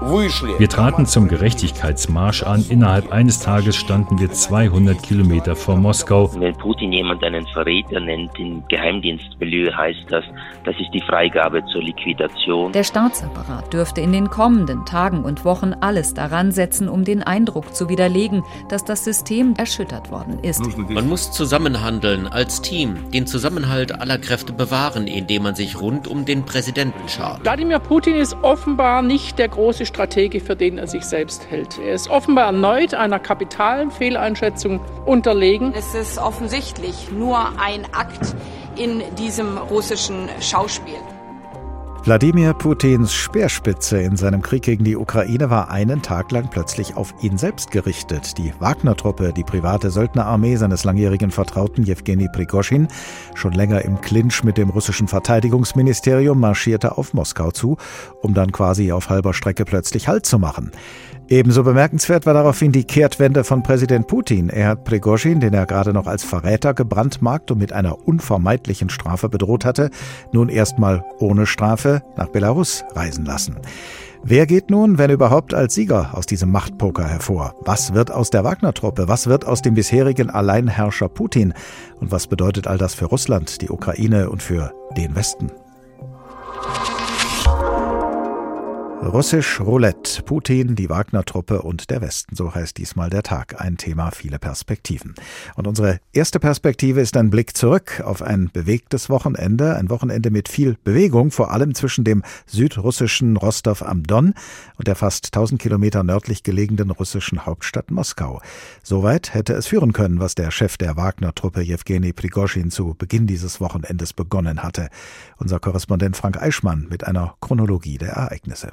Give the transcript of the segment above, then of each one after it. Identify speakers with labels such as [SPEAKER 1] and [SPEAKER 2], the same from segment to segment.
[SPEAKER 1] Wir traten zum Gerechtigkeitsmarsch an. Innerhalb eines Tages standen wir 200 Kilometer vor Moskau.
[SPEAKER 2] Wenn Putin jemanden einen Verräter nennt, im Geheimdienstmilieu heißt das, das ist die Freigabe zur Liquidation.
[SPEAKER 3] Der Staatsapparat dürfte in den kommenden Tagen und Wochen alles daran setzen, um den Eindruck zu widerlegen, dass das System erschüttert worden ist.
[SPEAKER 4] Man muss zusammenhandeln als Team, den Zusammenhalt aller Kräfte bewahren, indem man sich rund um den Präsidenten schart.
[SPEAKER 5] Wladimir Putin ist offenbar nicht der große Stratege, für den er sich selbst hält. Er ist offenbar erneut einer kapitalen Fehleinschätzung unterlegen.
[SPEAKER 6] Es ist offensichtlich nur ein Akt in diesem russischen Schauspiel.
[SPEAKER 7] Wladimir Putins Speerspitze in seinem Krieg gegen die Ukraine war einen Tag lang plötzlich auf ihn selbst gerichtet. Die Wagner-Truppe, die private Söldnerarmee seines langjährigen Vertrauten Jewgeni Prigoschin, schon länger im Clinch mit dem russischen Verteidigungsministerium, marschierte auf Moskau zu, um dann quasi auf halber Strecke plötzlich Halt zu machen. Ebenso bemerkenswert war daraufhin die Kehrtwende von Präsident Putin. Er hat Prigozhin, den er gerade noch als Verräter gebrandmarkt und mit einer unvermeidlichen Strafe bedroht hatte, nun erstmal ohne Strafe nach Belarus reisen lassen. Wer geht nun, wenn überhaupt, als Sieger aus diesem Machtpoker hervor? Was wird aus der Wagner-Truppe? Was wird aus dem bisherigen Alleinherrscher Putin? Und was bedeutet all das für Russland, die Ukraine und für den Westen? Russisch Roulette, Putin, die Wagner-Truppe und der Westen, so heißt diesmal der Tag. Ein Thema, viele Perspektiven. Und unsere erste Perspektive ist ein Blick zurück auf ein bewegtes Wochenende, ein Wochenende mit viel Bewegung, vor allem zwischen dem südrussischen Rostov am Don und der fast 1000 Kilometer nördlich gelegenen russischen Hauptstadt Moskau. Soweit hätte es führen können, was der Chef der Wagner-Truppe Jewgeni Prigoschin zu Beginn dieses Wochenendes begonnen hatte. Unser Korrespondent Frank Eichmann mit einer Chronologie der Ereignisse.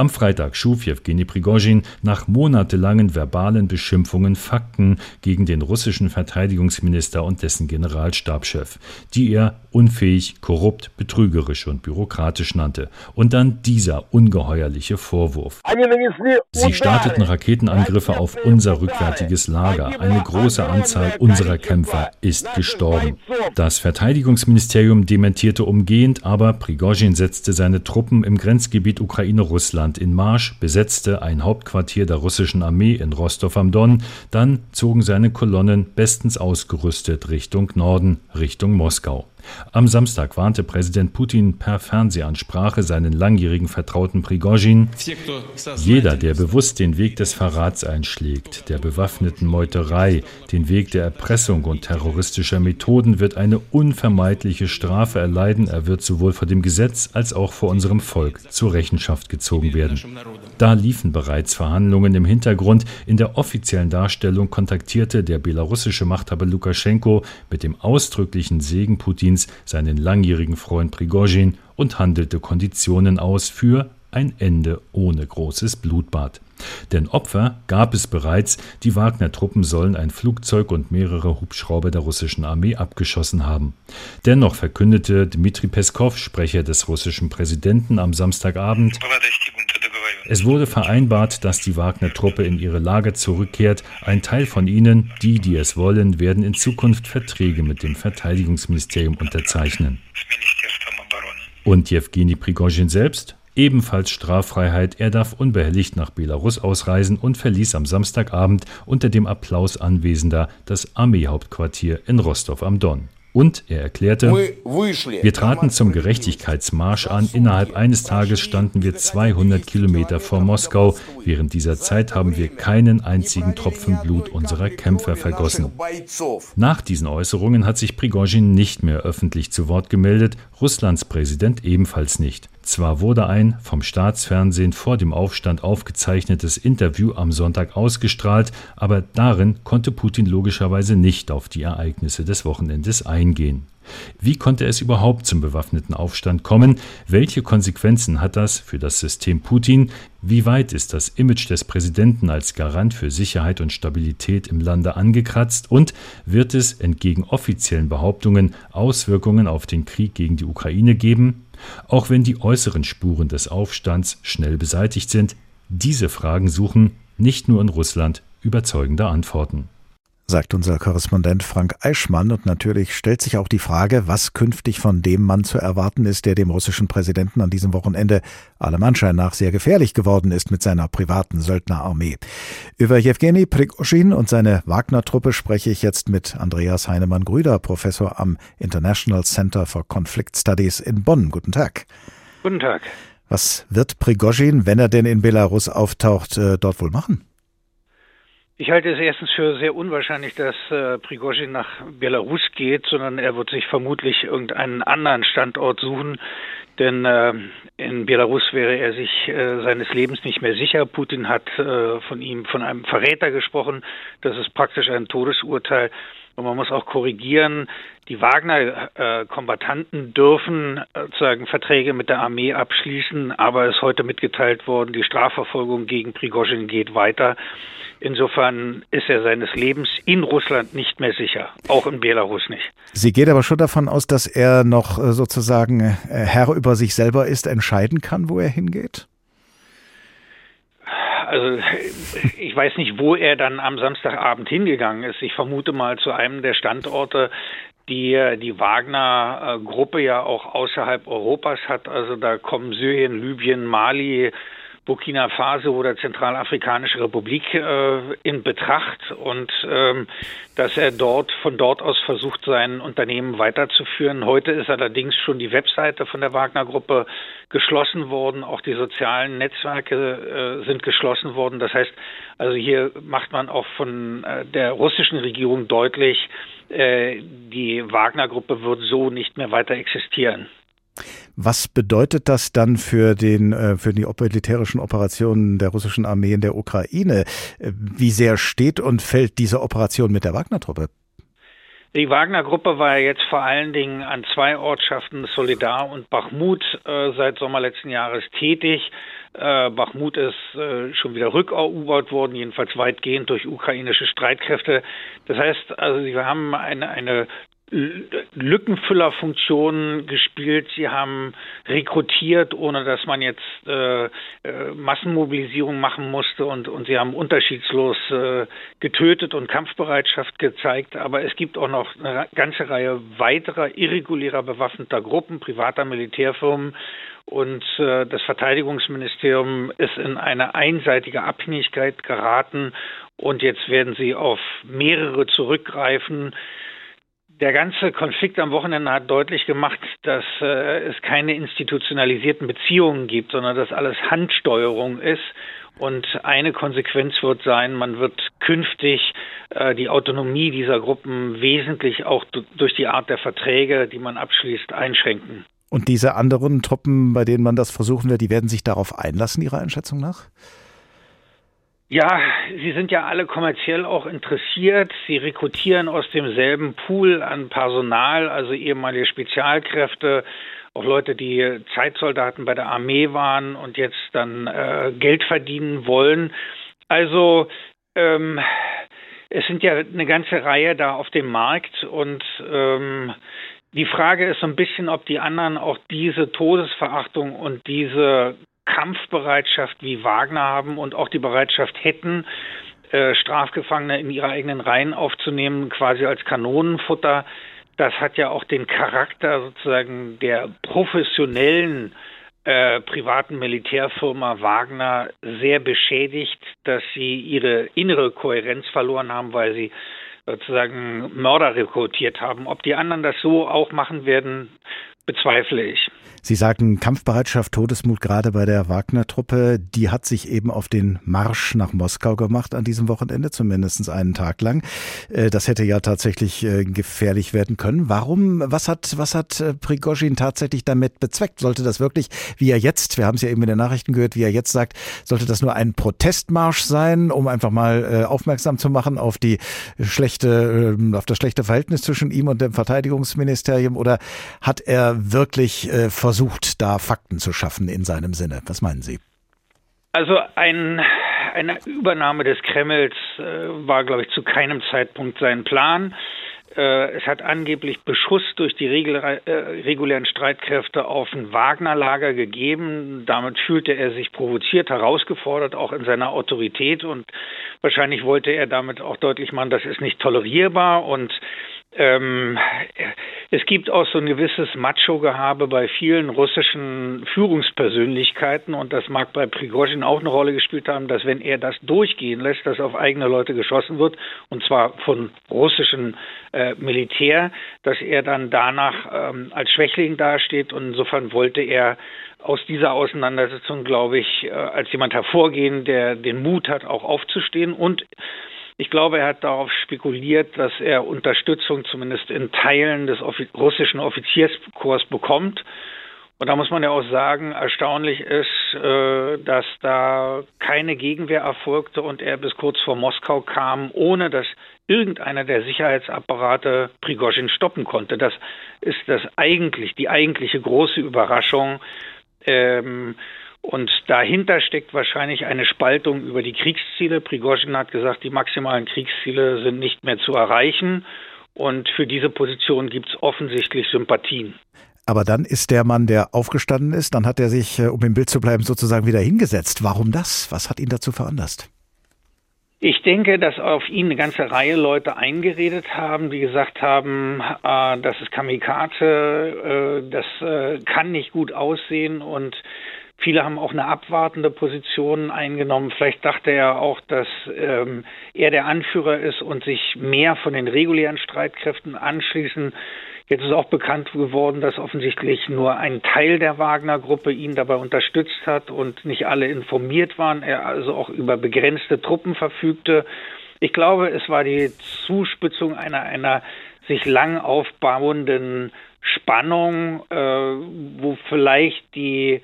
[SPEAKER 1] Am Freitag schuf Jewgeni Prigozhin nach monatelangen verbalen Beschimpfungen Fakten gegen den russischen Verteidigungsminister und dessen Generalstabschef, die er unfähig, korrupt, betrügerisch und bürokratisch nannte. Und dann dieser ungeheuerliche Vorwurf. Sie starteten Raketenangriffe auf unser rückwärtiges Lager. Eine große Anzahl unserer Kämpfer ist gestorben. Das Verteidigungsministerium dementierte umgehend, aber Prigozhin setzte seine Truppen im Grenzgebiet Ukraine-Russland Russland in Marsch, besetzte ein Hauptquartier der russischen Armee in Rostov am Don, dann zogen seine Kolonnen bestens ausgerüstet Richtung Norden, Richtung Moskau. Am Samstag warnte Präsident Putin per Fernsehansprache seinen langjährigen Vertrauten Prigozhin, jeder, der bewusst den Weg des Verrats einschlägt, der bewaffneten Meuterei, den Weg der Erpressung und terroristischer Methoden, wird eine unvermeidliche Strafe erleiden. Er wird sowohl vor dem Gesetz als auch vor unserem Volk zur Rechenschaft gezogen werden. Da liefen bereits Verhandlungen im Hintergrund. In der offiziellen Darstellung kontaktierte der belarussische Machthaber Lukaschenko mit dem ausdrücklichen Segen Putins Putins seinen langjährigen Freund Prigozhin und handelte Konditionen aus für ein Ende ohne großes Blutbad. Denn Opfer gab es bereits, die Wagner-Truppen sollen ein Flugzeug und mehrere Hubschrauber der russischen Armee abgeschossen haben. Dennoch verkündete Dmitri Peskov, Sprecher des russischen Präsidenten, am Samstagabend, es wurde vereinbart, dass die Wagner-Truppe in ihre Lager zurückkehrt. Ein Teil von ihnen, die, die es wollen, werden in Zukunft Verträge mit dem Verteidigungsministerium unterzeichnen. Und Jewgeni Prigozhin selbst? Ebenfalls Straffreiheit. Er darf unbehelligt nach Belarus ausreisen und verließ am Samstagabend unter dem Applaus Anwesender das Armeehauptquartier in Rostov am Don. Und er erklärte, wir traten zum Gerechtigkeitsmarsch an. Innerhalb eines Tages standen wir 200 Kilometer vor Moskau. Während dieser Zeit haben wir keinen einzigen Tropfen Blut unserer Kämpfer vergossen. Nach diesen Äußerungen hat sich Prigozhin nicht mehr öffentlich zu Wort gemeldet, Russlands Präsident ebenfalls nicht. Zwar wurde ein vom Staatsfernsehen vor dem Aufstand aufgezeichnetes Interview am Sonntag ausgestrahlt, aber darin konnte Putin logischerweise nicht auf die Ereignisse des Wochenendes eingehen. Wie konnte es überhaupt zum bewaffneten Aufstand kommen? Welche Konsequenzen hat das für das System Putin? Wie weit ist das Image des Präsidenten als Garant für Sicherheit und Stabilität im Lande angekratzt? Und wird es entgegen offiziellen Behauptungen Auswirkungen auf den Krieg gegen die Ukraine geben? Auch wenn die äußeren Spuren des Aufstands schnell beseitigt sind, diese Fragen suchen nicht nur in Russland überzeugende Antworten.
[SPEAKER 7] Sagt unser Korrespondent Frank Eichmann. Und natürlich stellt sich auch die Frage, was künftig von dem Mann zu erwarten ist, der dem russischen Präsidenten an diesem Wochenende allem Anschein nach sehr gefährlich geworden ist mit seiner privaten Söldnerarmee. Über Jewgeni Prigozhin und seine Wagner-Truppe spreche ich jetzt mit Andreas Heinemann-Grüder, Professor am International Center for Conflict Studies in Bonn. Guten Tag.
[SPEAKER 8] Guten Tag.
[SPEAKER 7] Was wird Prigozhin, wenn er denn in Belarus auftaucht, äh, dort wohl machen?
[SPEAKER 8] Ich halte es erstens für sehr unwahrscheinlich, dass äh, Prigozhin nach Belarus geht, sondern er wird sich vermutlich irgendeinen anderen Standort suchen, denn äh, in Belarus wäre er sich äh, seines Lebens nicht mehr sicher. Putin hat äh, von ihm, von einem Verräter gesprochen. Das ist praktisch ein Todesurteil. Und man muss auch korrigieren, die Wagner-Kombattanten dürfen äh, sozusagen Verträge mit der Armee abschließen, aber es ist heute mitgeteilt worden, die Strafverfolgung gegen Prigozhin geht weiter. Insofern ist er seines Lebens in Russland nicht mehr sicher, auch in Belarus nicht.
[SPEAKER 7] Sie geht aber schon davon aus, dass er noch äh, sozusagen äh, Herr über sich selber ist, entscheiden kann, wo er hingeht?
[SPEAKER 8] Also ich weiß nicht, wo er dann am Samstagabend hingegangen ist. Ich vermute mal zu einem der Standorte, die die Wagner-Gruppe ja auch außerhalb Europas hat. Also da kommen Syrien, Libyen, Mali, Burkina Faso oder Zentralafrikanische Republik äh, in Betracht und ähm, dass er dort von dort aus versucht, sein Unternehmen weiterzuführen. Heute ist allerdings schon die Webseite von der Wagner-Gruppe geschlossen worden, auch die sozialen Netzwerke äh, sind geschlossen worden. Das heißt, also hier macht man auch von äh, der russischen Regierung deutlich, äh, die Wagner-Gruppe wird so nicht mehr weiter existieren.
[SPEAKER 7] Was bedeutet das dann für den äh, für die militärischen Operationen der russischen Armee in der Ukraine? Äh, wie sehr steht und fällt diese Operation mit der Wagner-Truppe?
[SPEAKER 8] Die Wagner-Gruppe war jetzt vor allen Dingen an zwei Ortschaften, Solidar und Bachmut, äh, seit Sommer letzten Jahres tätig. Äh, Bachmut ist äh, schon wieder rückerobert worden, jedenfalls weitgehend durch ukrainische Streitkräfte. Das heißt, also wir haben eine, eine Lückenfüllerfunktionen gespielt. Sie haben rekrutiert, ohne dass man jetzt äh, äh, Massenmobilisierung machen musste und, und sie haben unterschiedslos äh, getötet und Kampfbereitschaft gezeigt. Aber es gibt auch noch eine ganze Reihe weiterer irregulärer bewaffneter Gruppen, privater Militärfirmen und äh, das Verteidigungsministerium ist in eine einseitige Abhängigkeit geraten und jetzt werden sie auf mehrere zurückgreifen. Der ganze Konflikt am Wochenende hat deutlich gemacht, dass äh, es keine institutionalisierten Beziehungen gibt, sondern dass alles Handsteuerung ist. Und eine Konsequenz wird sein, man wird künftig äh, die Autonomie dieser Gruppen wesentlich auch durch die Art der Verträge, die man abschließt, einschränken.
[SPEAKER 7] Und diese anderen Truppen, bei denen man das versuchen wird, die werden sich darauf einlassen, Ihrer Einschätzung nach?
[SPEAKER 8] Ja, sie sind ja alle kommerziell auch interessiert. Sie rekrutieren aus demselben Pool an Personal, also ehemalige Spezialkräfte, auch Leute, die Zeitsoldaten bei der Armee waren und jetzt dann äh, Geld verdienen wollen. Also ähm, es sind ja eine ganze Reihe da auf dem Markt und ähm, die Frage ist so ein bisschen, ob die anderen auch diese Todesverachtung und diese Kampfbereitschaft wie Wagner haben und auch die Bereitschaft hätten, äh, Strafgefangene in ihre eigenen Reihen aufzunehmen, quasi als Kanonenfutter. Das hat ja auch den Charakter sozusagen der professionellen äh, privaten Militärfirma Wagner sehr beschädigt, dass sie ihre innere Kohärenz verloren haben, weil sie sozusagen Mörder rekrutiert haben. Ob die anderen das so auch machen werden, bezweifle ich.
[SPEAKER 7] Sie sagten Kampfbereitschaft, Todesmut gerade bei der Wagner-Truppe. Die hat sich eben auf den Marsch nach Moskau gemacht an diesem Wochenende, zumindest einen Tag lang. Äh, das hätte ja tatsächlich äh, gefährlich werden können. Warum, was hat, was hat äh, Prigozhin tatsächlich damit bezweckt? Sollte das wirklich, wie er jetzt, wir haben es ja eben in den Nachrichten gehört, wie er jetzt sagt, sollte das nur ein Protestmarsch sein, um einfach mal aufmerksam zu machen auf die schlechte, ähm, auf das schlechte Verhältnis zwischen ihm und dem Verteidigungsministerium? Oder hat er wirklich versucht, versucht, da Fakten zu schaffen in seinem Sinne. Was meinen Sie?
[SPEAKER 8] Also ein, eine Übernahme des Kremls äh, war, glaube ich, zu keinem Zeitpunkt sein Plan. Äh, es hat angeblich Beschuss durch die äh, regulären Streitkräfte auf ein Wagner-Lager gegeben. Damit fühlte er sich provoziert, herausgefordert, auch in seiner Autorität. Und wahrscheinlich wollte er damit auch deutlich machen, das ist nicht tolerierbar. Und ähm, es gibt auch so ein gewisses Macho-Gehabe bei vielen russischen Führungspersönlichkeiten und das mag bei Prigozhin auch eine Rolle gespielt haben, dass wenn er das durchgehen lässt, dass auf eigene Leute geschossen wird und zwar von russischen äh, Militär, dass er dann danach ähm, als Schwächling dasteht. Und insofern wollte er aus dieser Auseinandersetzung, glaube ich, äh, als jemand hervorgehen, der den Mut hat, auch aufzustehen. Und ich glaube, er hat darauf spekuliert, dass er Unterstützung zumindest in Teilen des russischen Offizierskorps bekommt. Und da muss man ja auch sagen, erstaunlich ist, äh, dass da keine Gegenwehr erfolgte und er bis kurz vor Moskau kam, ohne dass irgendeiner der Sicherheitsapparate Prigozhin stoppen konnte. Das ist das eigentlich, die eigentliche große Überraschung. Ähm, und dahinter steckt wahrscheinlich eine Spaltung über die Kriegsziele. Prigozhin hat gesagt, die maximalen Kriegsziele sind nicht mehr zu erreichen. Und für diese Position gibt es offensichtlich Sympathien.
[SPEAKER 7] Aber dann ist der Mann, der aufgestanden ist, dann hat er sich, äh, um im Bild zu bleiben, sozusagen wieder hingesetzt. Warum das? Was hat ihn dazu veranlasst?
[SPEAKER 8] Ich denke, dass auf ihn eine ganze Reihe Leute eingeredet haben, die gesagt haben, äh, das ist Kamikaze, äh, das äh, kann nicht gut aussehen und Viele haben auch eine abwartende Position eingenommen. Vielleicht dachte er auch, dass ähm, er der Anführer ist und sich mehr von den regulären Streitkräften anschließen. Jetzt ist auch bekannt geworden, dass offensichtlich nur ein Teil der Wagner-Gruppe ihn dabei unterstützt hat und nicht alle informiert waren. Er also auch über begrenzte Truppen verfügte. Ich glaube, es war die Zuspitzung einer, einer sich lang aufbauenden Spannung, äh, wo vielleicht die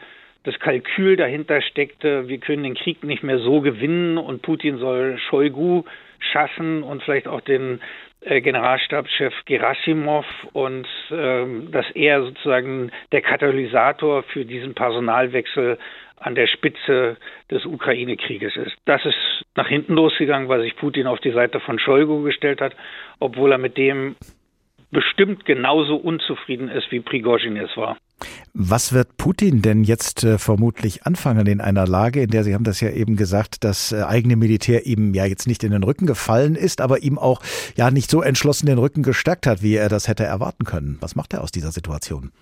[SPEAKER 8] das Kalkül dahinter steckte, wir können den Krieg nicht mehr so gewinnen und Putin soll Shoigu schaffen und vielleicht auch den äh, Generalstabschef Gerasimov und ähm, dass er sozusagen der Katalysator für diesen Personalwechsel an der Spitze des Ukraine-Krieges ist. Das ist nach hinten losgegangen, weil sich Putin auf die Seite von Shoigu gestellt hat, obwohl er mit dem bestimmt genauso unzufrieden ist, wie Prigozhin es war.
[SPEAKER 7] Was wird Putin denn jetzt äh, vermutlich anfangen in einer Lage, in der Sie haben das ja eben gesagt, das äh, eigene Militär ihm ja jetzt nicht in den Rücken gefallen ist, aber ihm auch ja nicht so entschlossen den Rücken gestärkt hat, wie er das hätte erwarten können. Was macht er aus dieser Situation?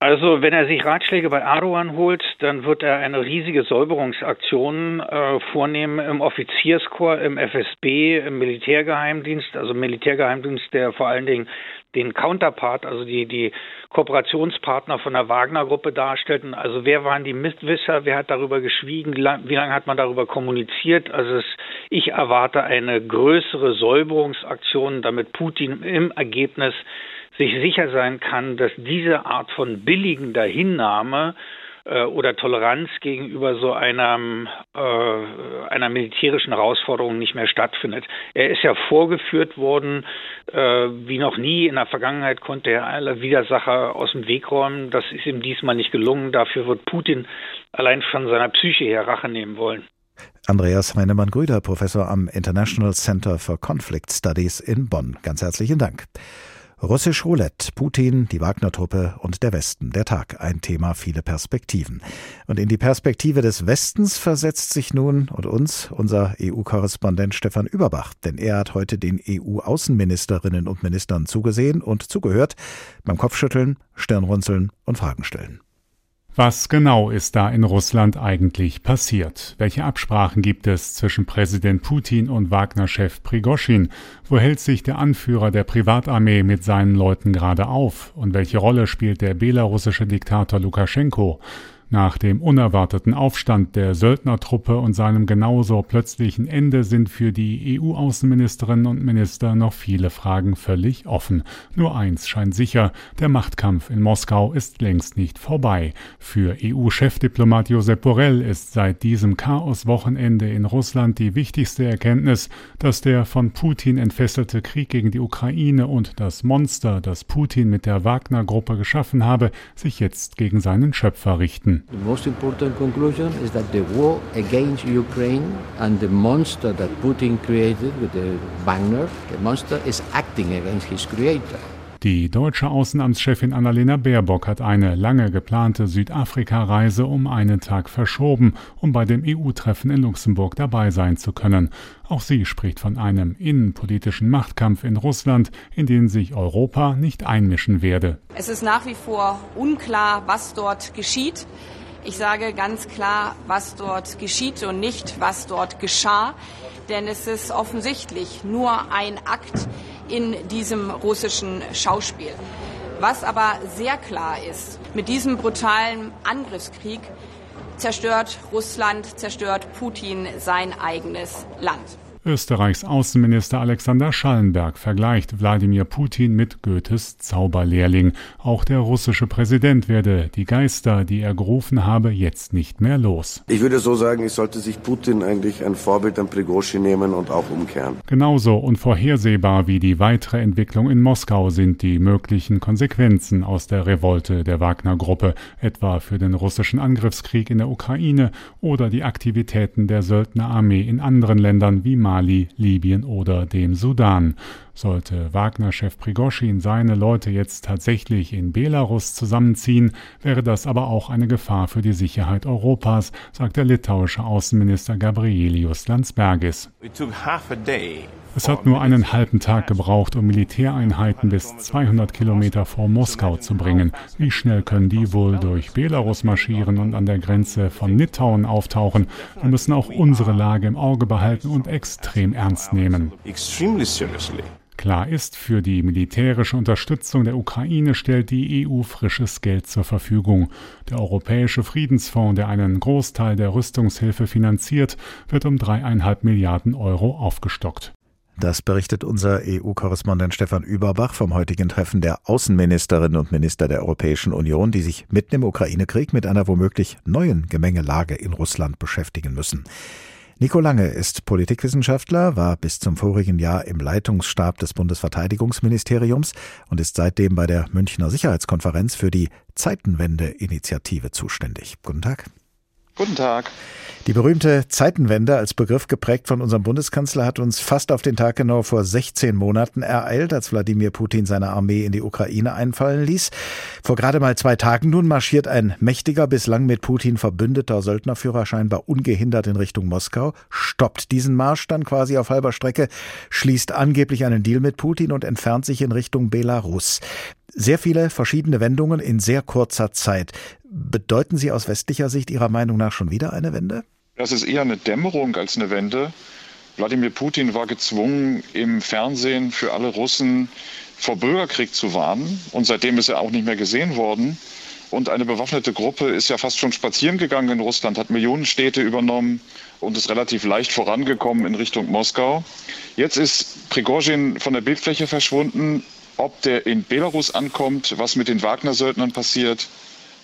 [SPEAKER 8] Also wenn er sich Ratschläge bei Erdogan holt, dann wird er eine riesige Säuberungsaktion äh, vornehmen im Offizierskorps, im FSB, im Militärgeheimdienst, also Militärgeheimdienst, der vor allen Dingen den Counterpart, also die, die Kooperationspartner von der Wagner-Gruppe darstellten. Also wer waren die Mitwisser, wer hat darüber geschwiegen, wie lange lang hat man darüber kommuniziert? Also es, ich erwarte eine größere Säuberungsaktion, damit Putin im Ergebnis sich sicher sein kann, dass diese Art von billigender Hinnahme äh, oder Toleranz gegenüber so einer, äh, einer militärischen Herausforderung nicht mehr stattfindet. Er ist ja vorgeführt worden, äh, wie noch nie in der Vergangenheit konnte er alle Widersacher aus dem Weg räumen. Das ist ihm diesmal nicht gelungen. Dafür wird Putin allein von seiner Psyche her Rache nehmen wollen.
[SPEAKER 7] Andreas Heinemann-Grüder, Professor am International Center for Conflict Studies in Bonn. Ganz herzlichen Dank. Russisch Roulette, Putin, die Wagner-Truppe und der Westen. Der Tag, ein Thema, viele Perspektiven. Und in die Perspektive des Westens versetzt sich nun und uns unser EU-Korrespondent Stefan Überbach. Denn er hat heute den EU-Außenministerinnen und Ministern zugesehen und zugehört beim Kopfschütteln, Stirnrunzeln und Fragen stellen.
[SPEAKER 9] Was genau ist da in Russland eigentlich passiert? Welche Absprachen gibt es zwischen Präsident Putin und Wagner-Chef Prigoschin? Wo hält sich der Anführer der Privatarmee mit seinen Leuten gerade auf? Und welche Rolle spielt der belarussische Diktator Lukaschenko? Nach dem unerwarteten Aufstand der Söldnertruppe und seinem genauso plötzlichen Ende sind für die EU-Außenministerinnen und Minister noch viele Fragen völlig offen. Nur eins scheint sicher, der Machtkampf in Moskau ist längst nicht vorbei. Für EU-Chefdiplomat Josep Borrell ist seit diesem Chaos-Wochenende in Russland die wichtigste Erkenntnis, dass der von Putin entfesselte Krieg gegen die Ukraine und das Monster, das Putin mit der Wagner-Gruppe geschaffen habe, sich jetzt gegen seinen Schöpfer richten.
[SPEAKER 10] The most important conclusion is that the war against Ukraine and the monster that Putin created with the Wagner, the monster is acting against his creator.
[SPEAKER 9] Die deutsche Außenamtschefin Annalena Baerbock hat eine lange geplante Südafrika-Reise um einen Tag verschoben, um bei dem EU-Treffen in Luxemburg dabei sein zu können. Auch sie spricht von einem innenpolitischen Machtkampf in Russland, in den sich Europa nicht einmischen werde.
[SPEAKER 6] Es ist nach wie vor unklar, was dort geschieht. Ich sage ganz klar, was dort geschieht und nicht, was dort geschah. Denn es ist offensichtlich nur ein Akt in diesem russischen Schauspiel. Was aber sehr klar ist, mit diesem brutalen Angriffskrieg zerstört Russland, zerstört Putin sein eigenes Land.
[SPEAKER 9] Österreichs Außenminister Alexander Schallenberg vergleicht Wladimir Putin mit Goethes Zauberlehrling. Auch der russische Präsident werde die Geister, die er gerufen habe, jetzt nicht mehr los.
[SPEAKER 11] Ich würde so sagen, es sollte sich Putin eigentlich ein Vorbild an Prigozhin nehmen und auch umkehren.
[SPEAKER 9] Genauso unvorhersehbar wie die weitere Entwicklung in Moskau sind die möglichen Konsequenzen aus der Revolte der Wagner-Gruppe, etwa für den russischen Angriffskrieg in der Ukraine oder die Aktivitäten der Söldnerarmee in anderen Ländern wie Mali Mali, Libyen oder dem Sudan. Sollte Wagner-Chef Prigoschin seine Leute jetzt tatsächlich in Belarus zusammenziehen, wäre das aber auch eine Gefahr für die Sicherheit Europas, sagt der litauische Außenminister Gabrielius Landsbergis. Es hat nur einen halben Tag gebraucht, um Militäreinheiten bis 200 Kilometer vor Moskau zu bringen. Wie schnell können die wohl durch Belarus marschieren und an der Grenze von Litauen auftauchen? Wir müssen auch unsere Lage im Auge behalten und extrem ernst nehmen. Klar ist, für die militärische Unterstützung der Ukraine stellt die EU frisches Geld zur Verfügung. Der Europäische Friedensfonds, der einen Großteil der Rüstungshilfe finanziert, wird um dreieinhalb Milliarden Euro aufgestockt.
[SPEAKER 7] Das berichtet unser EU-Korrespondent Stefan Überbach vom heutigen Treffen der Außenministerinnen und Minister der Europäischen Union, die sich mitten im Ukraine-Krieg mit einer womöglich neuen Gemengelage in Russland beschäftigen müssen. Nico Lange ist Politikwissenschaftler, war bis zum vorigen Jahr im Leitungsstab des Bundesverteidigungsministeriums und ist seitdem bei der Münchner Sicherheitskonferenz für die Zeitenwende-Initiative zuständig. Guten Tag.
[SPEAKER 12] Guten Tag.
[SPEAKER 7] Die berühmte Zeitenwende als Begriff geprägt von unserem Bundeskanzler hat uns fast auf den Tag genau vor 16 Monaten ereilt, als Wladimir Putin seine Armee in die Ukraine einfallen ließ. Vor gerade mal zwei Tagen nun marschiert ein mächtiger, bislang mit Putin verbündeter Söldnerführer scheinbar ungehindert in Richtung Moskau, stoppt diesen Marsch dann quasi auf halber Strecke, schließt angeblich einen Deal mit Putin und entfernt sich in Richtung Belarus. Sehr viele verschiedene Wendungen in sehr kurzer Zeit. Bedeuten sie aus westlicher Sicht Ihrer Meinung nach schon wieder eine Wende?
[SPEAKER 12] Das ist eher eine Dämmerung als eine Wende. Wladimir Putin war gezwungen, im Fernsehen für alle Russen vor Bürgerkrieg zu warnen. Und seitdem ist er auch nicht mehr gesehen worden. Und eine bewaffnete Gruppe ist ja fast schon spazieren gegangen in Russland, hat Millionen Städte übernommen und ist relativ leicht vorangekommen in Richtung Moskau. Jetzt ist Prigozhin von der Bildfläche verschwunden. Ob der in Belarus ankommt, was mit den Wagner-Söldnern passiert,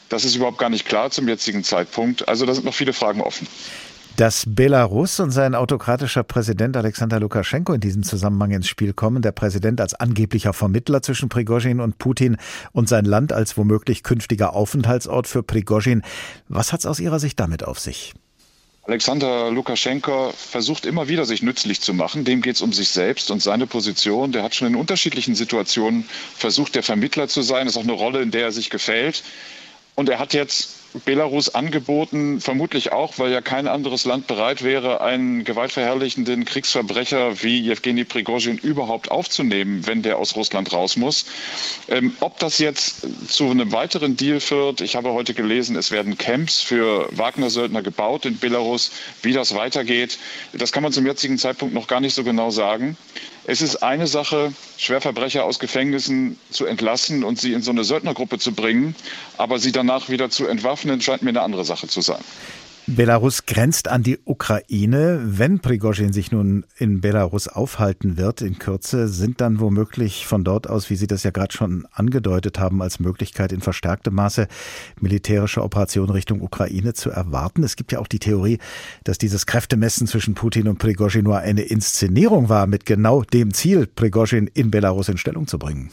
[SPEAKER 12] das ist überhaupt gar nicht klar zum jetzigen Zeitpunkt. Also da sind noch viele Fragen offen.
[SPEAKER 7] Dass Belarus und sein autokratischer Präsident Alexander Lukaschenko in diesem Zusammenhang ins Spiel kommen, der Präsident als angeblicher Vermittler zwischen Prigozhin und Putin und sein Land als womöglich künftiger Aufenthaltsort für Prigozhin, was hat es aus Ihrer Sicht damit auf sich?
[SPEAKER 12] Alexander Lukaschenko versucht immer wieder, sich nützlich zu machen. Dem geht es um sich selbst und seine Position. Der hat schon in unterschiedlichen Situationen versucht, der Vermittler zu sein. Das ist auch eine Rolle, in der er sich gefällt. Und er hat jetzt Belarus angeboten, vermutlich auch, weil ja kein anderes Land bereit wäre, einen gewaltverherrlichenden Kriegsverbrecher wie Jewgeni Prigozhin überhaupt aufzunehmen, wenn der aus Russland raus muss. Ähm, ob das jetzt zu einem weiteren Deal führt, ich habe heute gelesen, es werden Camps für Wagner-Söldner gebaut in Belarus. Wie das weitergeht, das kann man zum jetzigen Zeitpunkt noch gar nicht so genau sagen. Es ist eine Sache, Schwerverbrecher aus Gefängnissen zu entlassen und sie in so eine Söldnergruppe zu bringen, aber sie danach wieder zu entwaffnen, scheint mir eine andere Sache zu sein.
[SPEAKER 7] Belarus grenzt an die Ukraine. Wenn Prigozhin sich nun in Belarus aufhalten wird in Kürze, sind dann womöglich von dort aus, wie Sie das ja gerade schon angedeutet haben, als Möglichkeit in verstärktem Maße militärische Operationen Richtung Ukraine zu erwarten. Es gibt ja auch die Theorie, dass dieses Kräftemessen zwischen Putin und Prigozhin nur eine Inszenierung war mit genau dem Ziel, Prigozhin in Belarus in Stellung zu bringen.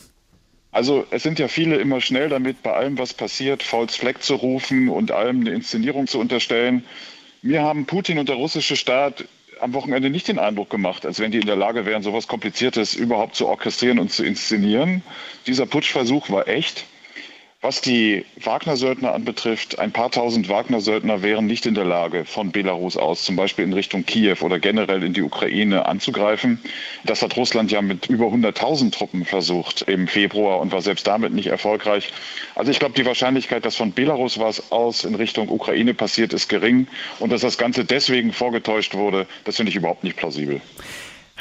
[SPEAKER 12] Also es sind ja viele immer schnell damit, bei allem, was passiert, False Flag zu rufen und allem eine Inszenierung zu unterstellen. Mir haben Putin und der russische Staat am Wochenende nicht den Eindruck gemacht, als wenn die in der Lage wären, so etwas Kompliziertes überhaupt zu orchestrieren und zu inszenieren. Dieser Putschversuch war echt. Was die Wagner-Söldner anbetrifft, ein paar tausend Wagner-Söldner wären nicht in der Lage, von Belarus aus zum Beispiel in Richtung Kiew oder generell in die Ukraine anzugreifen. Das hat Russland ja mit über 100.000 Truppen versucht im Februar und war selbst damit nicht erfolgreich. Also ich glaube, die Wahrscheinlichkeit, dass von Belarus was aus in Richtung Ukraine passiert, ist gering. Und dass das Ganze deswegen vorgetäuscht wurde, das finde ich überhaupt nicht plausibel.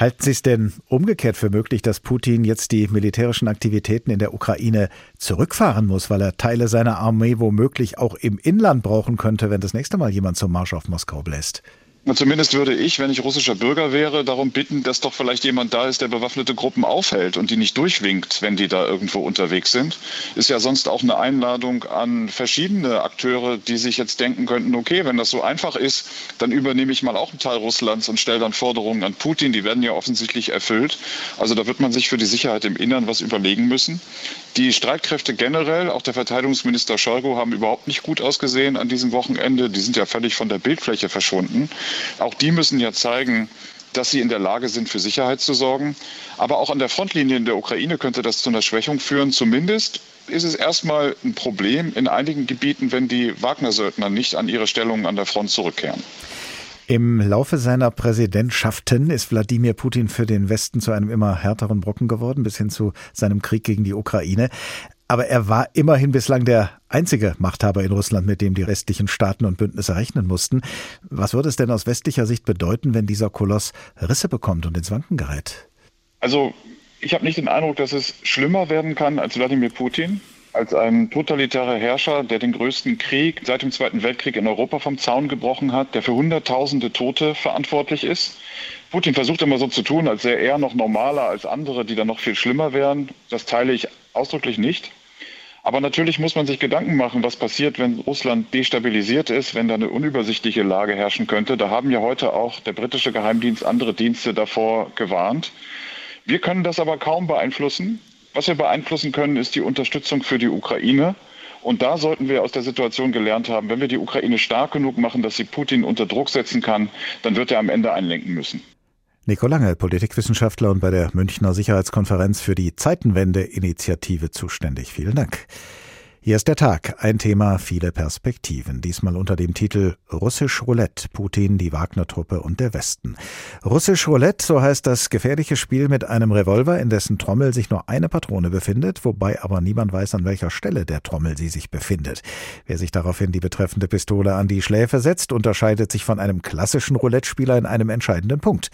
[SPEAKER 7] Halten Sie es denn umgekehrt für möglich, dass Putin jetzt die militärischen Aktivitäten in der Ukraine zurückfahren muss, weil er Teile seiner Armee womöglich auch im Inland brauchen könnte, wenn das nächste Mal jemand zum Marsch auf Moskau bläst?
[SPEAKER 12] Zumindest würde ich, wenn ich russischer Bürger wäre, darum bitten, dass doch vielleicht jemand da ist, der bewaffnete Gruppen aufhält und die nicht durchwinkt, wenn die da irgendwo unterwegs sind. Ist ja sonst auch eine Einladung an verschiedene Akteure, die sich jetzt denken könnten, okay, wenn das so einfach ist, dann übernehme ich mal auch einen Teil Russlands und stelle dann Forderungen an Putin. Die werden ja offensichtlich erfüllt. Also da wird man sich für die Sicherheit im Innern was überlegen müssen. Die Streitkräfte generell, auch der Verteidigungsminister Shoigu, haben überhaupt nicht gut ausgesehen an diesem Wochenende. Die sind ja völlig von der Bildfläche verschwunden. Auch die müssen ja zeigen, dass sie in der Lage sind, für Sicherheit zu sorgen. Aber auch an der Frontlinie in der Ukraine könnte das zu einer Schwächung führen. Zumindest ist es erstmal ein Problem in einigen Gebieten, wenn die Wagner-Söldner nicht an ihre Stellungen an der Front zurückkehren.
[SPEAKER 7] Im Laufe seiner Präsidentschaften ist Wladimir Putin für den Westen zu einem immer härteren Brocken geworden, bis hin zu seinem Krieg gegen die Ukraine. Aber er war immerhin bislang der einzige Machthaber in Russland, mit dem die restlichen Staaten und Bündnisse rechnen mussten. Was würde es denn aus westlicher Sicht bedeuten, wenn dieser Koloss Risse bekommt und ins Wanken gerät?
[SPEAKER 12] Also, ich habe nicht den Eindruck, dass es schlimmer werden kann als Wladimir Putin, als ein totalitärer Herrscher, der den größten Krieg seit dem Zweiten Weltkrieg in Europa vom Zaun gebrochen hat, der für Hunderttausende Tote verantwortlich ist. Putin versucht immer so zu tun, als sähe er noch normaler als andere, die dann noch viel schlimmer wären. Das teile ich ausdrücklich nicht. Aber natürlich muss man sich Gedanken machen, was passiert, wenn Russland destabilisiert ist, wenn da eine unübersichtliche Lage herrschen könnte. Da haben ja heute auch der britische Geheimdienst andere Dienste davor gewarnt. Wir können das aber kaum beeinflussen. Was wir beeinflussen können, ist die Unterstützung für die Ukraine. Und da sollten wir aus der Situation gelernt haben, wenn wir die Ukraine stark genug machen, dass sie Putin unter Druck setzen kann, dann wird er am Ende einlenken müssen.
[SPEAKER 7] Nico Lange, Politikwissenschaftler und bei der Münchner Sicherheitskonferenz für die Zeitenwende-Initiative zuständig. Vielen Dank. Hier ist der Tag, ein Thema, viele Perspektiven. Diesmal unter dem Titel Russisch Roulette, Putin, die Wagner-Truppe und der Westen. Russisch Roulette, so heißt das gefährliche Spiel mit einem Revolver, in dessen Trommel sich nur eine Patrone befindet, wobei aber niemand weiß, an welcher Stelle der Trommel sie sich befindet. Wer sich daraufhin die betreffende Pistole an die Schläfe setzt, unterscheidet sich von einem klassischen Roulette-Spieler in einem entscheidenden Punkt.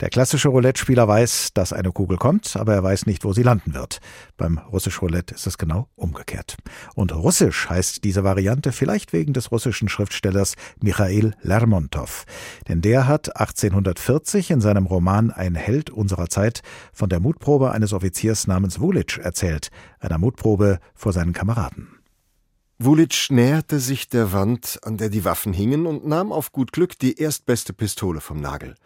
[SPEAKER 7] Der klassische Roulette-Spieler weiß, dass eine Kugel kommt, aber er weiß nicht, wo sie landen wird. Beim Russisch Roulette ist es genau umgekehrt. Und Russisch heißt diese Variante vielleicht wegen des russischen Schriftstellers Michail Lermontov. Denn der hat 1840 in seinem Roman Ein Held unserer Zeit von der Mutprobe eines Offiziers namens Wulitsch erzählt, einer Mutprobe vor seinen Kameraden.
[SPEAKER 13] Wulitsch näherte sich der Wand, an der die Waffen hingen, und nahm auf gut Glück die erstbeste Pistole vom Nagel.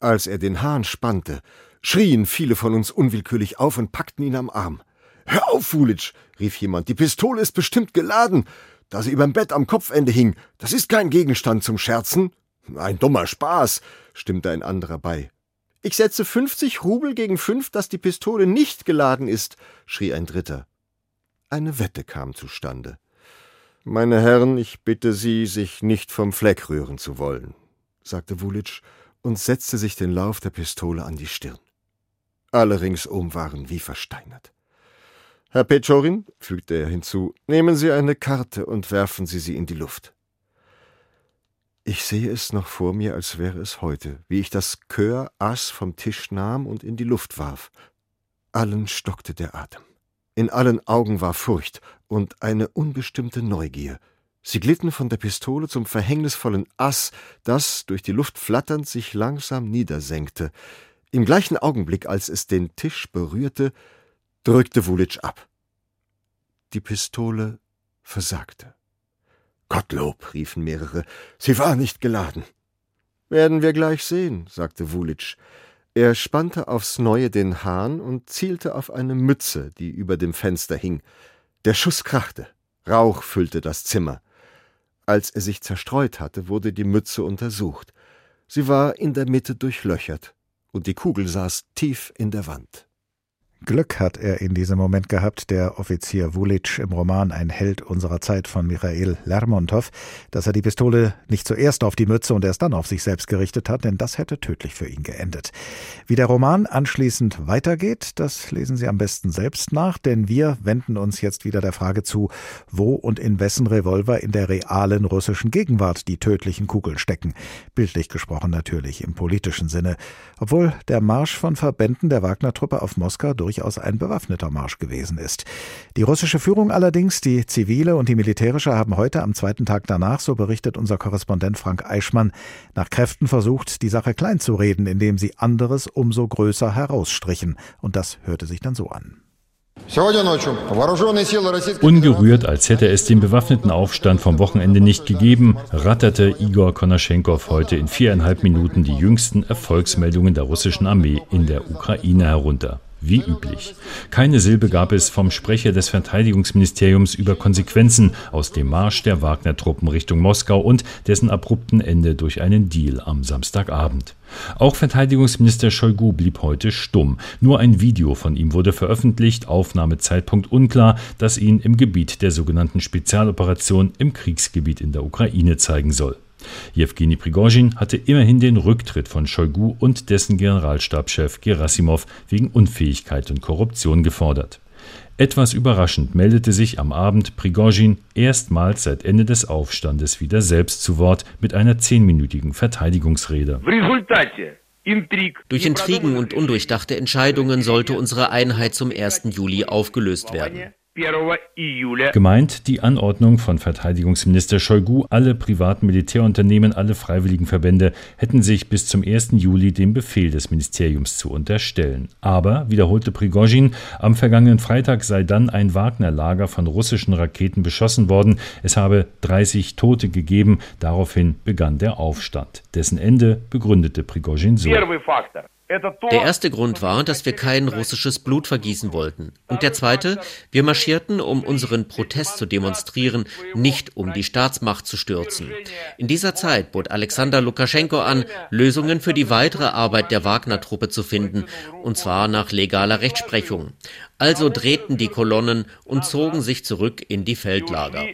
[SPEAKER 13] Als er den Hahn spannte, schrien viele von uns unwillkürlich auf und packten ihn am Arm. Hör auf, Fulitsch, rief jemand, die Pistole ist bestimmt geladen. Da sie überm Bett am Kopfende hing, das ist kein Gegenstand zum Scherzen. Ein dummer Spaß, stimmte ein anderer bei. Ich setze fünfzig Rubel gegen fünf, dass die Pistole nicht geladen ist, schrie ein dritter. Eine Wette kam zustande. Meine Herren, ich bitte Sie, sich nicht vom Fleck rühren zu wollen, sagte Wulitsch und setzte sich den Lauf der Pistole an die Stirn. Alle ringsum waren wie versteinert. Herr Pechorin, fügte er hinzu, nehmen Sie eine Karte und werfen Sie sie in die Luft. Ich sehe es noch vor mir, als wäre es heute, wie ich das Kör Ass vom Tisch nahm und in die Luft warf. Allen stockte der Atem. In allen Augen war Furcht und eine unbestimmte Neugier. Sie glitten von der Pistole zum verhängnisvollen Ass, das, durch die Luft flatternd, sich langsam niedersenkte. Im gleichen Augenblick, als es den Tisch berührte, drückte Wulitsch ab. Die Pistole versagte. Gottlob, riefen mehrere, sie war nicht geladen. Werden wir gleich sehen, sagte Wulitsch. Er spannte aufs Neue den Hahn und zielte auf eine Mütze, die über dem Fenster hing. Der Schuss krachte. Rauch füllte das Zimmer. Als er sich zerstreut hatte, wurde die Mütze untersucht. Sie war in der Mitte durchlöchert, und die Kugel saß tief in der Wand.
[SPEAKER 7] Glück hat er in diesem Moment gehabt, der Offizier Vulic im Roman Ein Held unserer Zeit von Michael Lermontov, dass er die Pistole nicht zuerst auf die Mütze und erst dann auf sich selbst gerichtet hat, denn das hätte tödlich für ihn geendet. Wie der Roman anschließend weitergeht, das lesen Sie am besten selbst nach, denn wir wenden uns jetzt wieder der Frage zu, wo und in wessen Revolver in der realen russischen Gegenwart die tödlichen Kugeln stecken. Bildlich gesprochen natürlich im politischen Sinne. Obwohl der Marsch von Verbänden der Wagner-Truppe auf Moskau durchaus ein bewaffneter Marsch gewesen ist. Die russische Führung allerdings, die zivile und die militärische, haben heute am zweiten Tag danach, so berichtet unser Korrespondent Frank Eichmann, nach Kräften versucht, die Sache kleinzureden, indem sie anderes umso größer herausstrichen. Und das hörte sich dann so an.
[SPEAKER 1] Ungerührt, als hätte es den bewaffneten Aufstand vom Wochenende nicht gegeben, ratterte Igor Konaschenkov heute in viereinhalb Minuten die jüngsten Erfolgsmeldungen der russischen Armee in der Ukraine herunter wie üblich. Keine Silbe gab es vom Sprecher des Verteidigungsministeriums über Konsequenzen aus dem Marsch der Wagner-Truppen Richtung Moskau und dessen abrupten Ende durch einen Deal am Samstagabend. Auch Verteidigungsminister Shoigu blieb heute stumm. Nur ein Video von ihm wurde veröffentlicht, Aufnahmezeitpunkt unklar, das ihn im Gebiet der sogenannten Spezialoperation im Kriegsgebiet in der Ukraine zeigen soll. Jewgeni Prigozhin hatte immerhin den Rücktritt von Shoigu und dessen Generalstabschef Gerasimov wegen Unfähigkeit und Korruption gefordert. Etwas überraschend meldete sich am Abend Prigozhin erstmals seit Ende des Aufstandes wieder selbst zu Wort mit einer zehnminütigen Verteidigungsrede.
[SPEAKER 4] Durch Intrigen und undurchdachte Entscheidungen sollte unsere Einheit zum 1. Juli aufgelöst werden.
[SPEAKER 1] Gemeint die Anordnung von Verteidigungsminister Shoigu, alle privaten Militärunternehmen, alle freiwilligen Verbände hätten sich bis zum 1. Juli dem Befehl des Ministeriums zu unterstellen. Aber, wiederholte Prigozhin, am vergangenen Freitag sei dann ein Wagner-Lager von russischen Raketen beschossen worden. Es habe 30 Tote gegeben. Daraufhin begann der Aufstand. Dessen Ende begründete Prigozhin so.
[SPEAKER 4] Der erste Grund war, dass wir kein russisches Blut vergießen wollten. Und der zweite, wir marschierten, um unseren Protest zu demonstrieren, nicht um die Staatsmacht zu stürzen. In dieser Zeit bot Alexander Lukaschenko an, Lösungen für die weitere Arbeit der Wagner-Truppe zu finden, und zwar nach legaler Rechtsprechung. Also drehten die Kolonnen und zogen sich zurück in die Feldlager.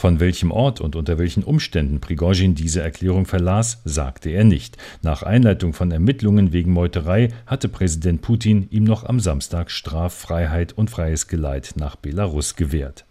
[SPEAKER 1] Von welchem Ort und unter welchen Umständen Prigozhin diese Erklärung verlas, sagte er nicht. Nach Einleitung von Ermittlungen wegen Meuterei hatte Präsident Putin ihm noch am Samstag Straffreiheit und freies Geleit nach Belarus gewährt.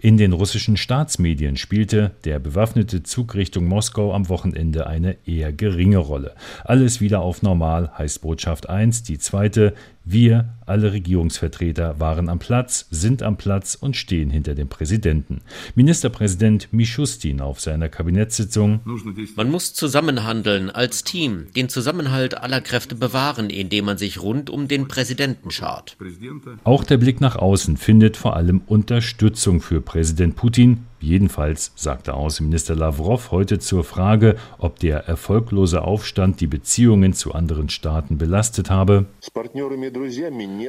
[SPEAKER 1] In den russischen Staatsmedien spielte der bewaffnete Zug Richtung Moskau am Wochenende eine eher geringe Rolle. Alles wieder auf normal heißt Botschaft 1, die zweite, wir, alle Regierungsvertreter, waren am Platz, sind am Platz und stehen hinter dem Präsidenten. Ministerpräsident Mischustin auf seiner Kabinettssitzung.
[SPEAKER 4] Man muss zusammenhandeln als Team, den Zusammenhalt aller Kräfte bewahren, indem man sich rund um den Präsidenten schart.
[SPEAKER 1] Auch der Blick nach außen findet vor allem Unterstützung für Präsident Putin, Jedenfalls sagte Außenminister Lavrov heute zur Frage, ob der erfolglose Aufstand die Beziehungen zu anderen Staaten belastet habe.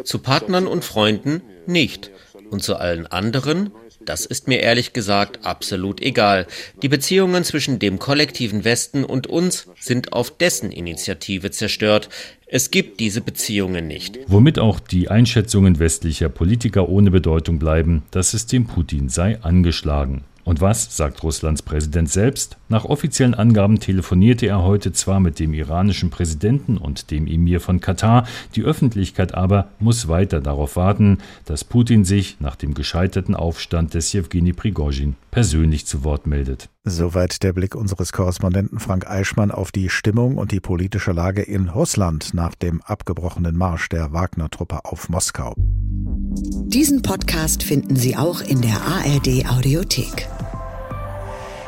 [SPEAKER 4] Zu Partnern und Freunden nicht. Und zu allen anderen das ist mir ehrlich gesagt absolut egal. Die Beziehungen zwischen dem kollektiven Westen und uns sind auf dessen Initiative zerstört. Es gibt diese Beziehungen nicht.
[SPEAKER 1] Womit auch die Einschätzungen westlicher Politiker ohne Bedeutung bleiben, das System Putin sei angeschlagen. Und was sagt Russlands Präsident selbst? Nach offiziellen Angaben telefonierte er heute zwar mit dem iranischen Präsidenten und dem Emir von Katar, die Öffentlichkeit aber muss weiter darauf warten, dass Putin sich nach dem gescheiterten Aufstand des Jewgeni Prigozhin persönlich zu Wort meldet.
[SPEAKER 7] Soweit der Blick unseres Korrespondenten Frank Eichmann auf die Stimmung und die politische Lage in Russland nach dem abgebrochenen Marsch der Wagner-Truppe auf Moskau.
[SPEAKER 14] Diesen Podcast finden Sie auch in der ARD Audiothek.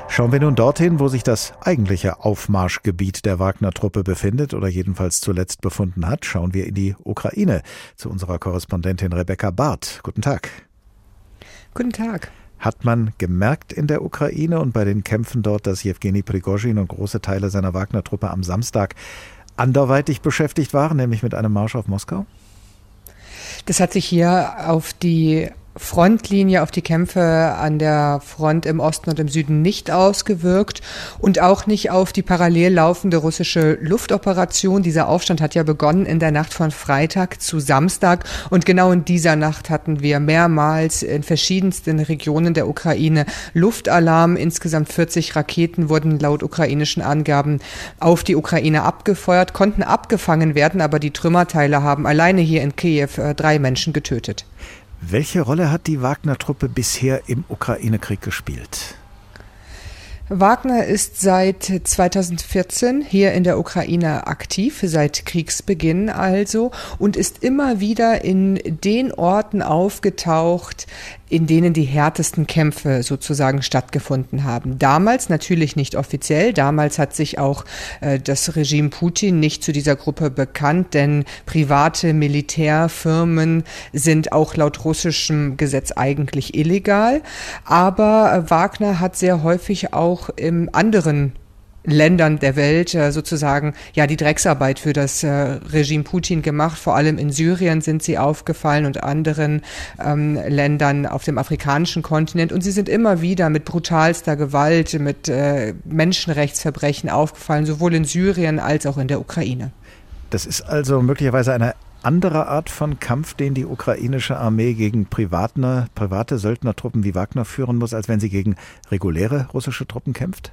[SPEAKER 7] Schauen wir nun dorthin, wo sich das eigentliche Aufmarschgebiet der Wagner-Truppe befindet oder jedenfalls zuletzt befunden hat. Schauen wir in die Ukraine zu unserer Korrespondentin Rebecca Barth. Guten Tag.
[SPEAKER 15] Guten Tag.
[SPEAKER 7] Hat man gemerkt in der Ukraine und bei den Kämpfen dort, dass Jewgeni Prigozhin und große Teile seiner Wagner-Truppe am Samstag anderweitig beschäftigt waren, nämlich mit einem Marsch auf Moskau?
[SPEAKER 15] Das hat sich hier auf die Frontlinie auf die Kämpfe an der Front im Osten und im Süden nicht ausgewirkt und auch nicht auf die parallel laufende russische Luftoperation. Dieser Aufstand hat ja begonnen in der Nacht von Freitag zu Samstag und genau in dieser Nacht hatten wir mehrmals in verschiedensten Regionen der Ukraine Luftalarm. Insgesamt 40 Raketen wurden laut ukrainischen Angaben auf die Ukraine abgefeuert, konnten abgefangen werden, aber die Trümmerteile haben alleine hier in Kiew äh, drei Menschen getötet.
[SPEAKER 7] Welche Rolle hat die Wagner-Truppe bisher im Ukraine-Krieg gespielt?
[SPEAKER 15] Wagner ist seit 2014 hier in der Ukraine aktiv, seit Kriegsbeginn also, und ist immer wieder in den Orten aufgetaucht, in denen die härtesten Kämpfe sozusagen stattgefunden haben. Damals natürlich nicht offiziell, damals hat sich auch äh, das Regime Putin nicht zu dieser Gruppe bekannt, denn private Militärfirmen sind auch laut russischem Gesetz eigentlich illegal. Aber äh, Wagner hat sehr häufig auch im anderen Ländern der Welt äh, sozusagen ja die Drecksarbeit für das äh, Regime Putin gemacht. Vor allem in Syrien sind sie aufgefallen und anderen ähm, Ländern auf dem afrikanischen Kontinent. Und sie sind immer wieder mit brutalster Gewalt, mit äh, Menschenrechtsverbrechen aufgefallen, sowohl in Syrien als auch in der Ukraine.
[SPEAKER 7] Das ist also möglicherweise eine andere Art von Kampf, den die ukrainische Armee gegen private, private Söldnertruppen wie Wagner führen muss, als wenn sie gegen reguläre russische Truppen kämpft?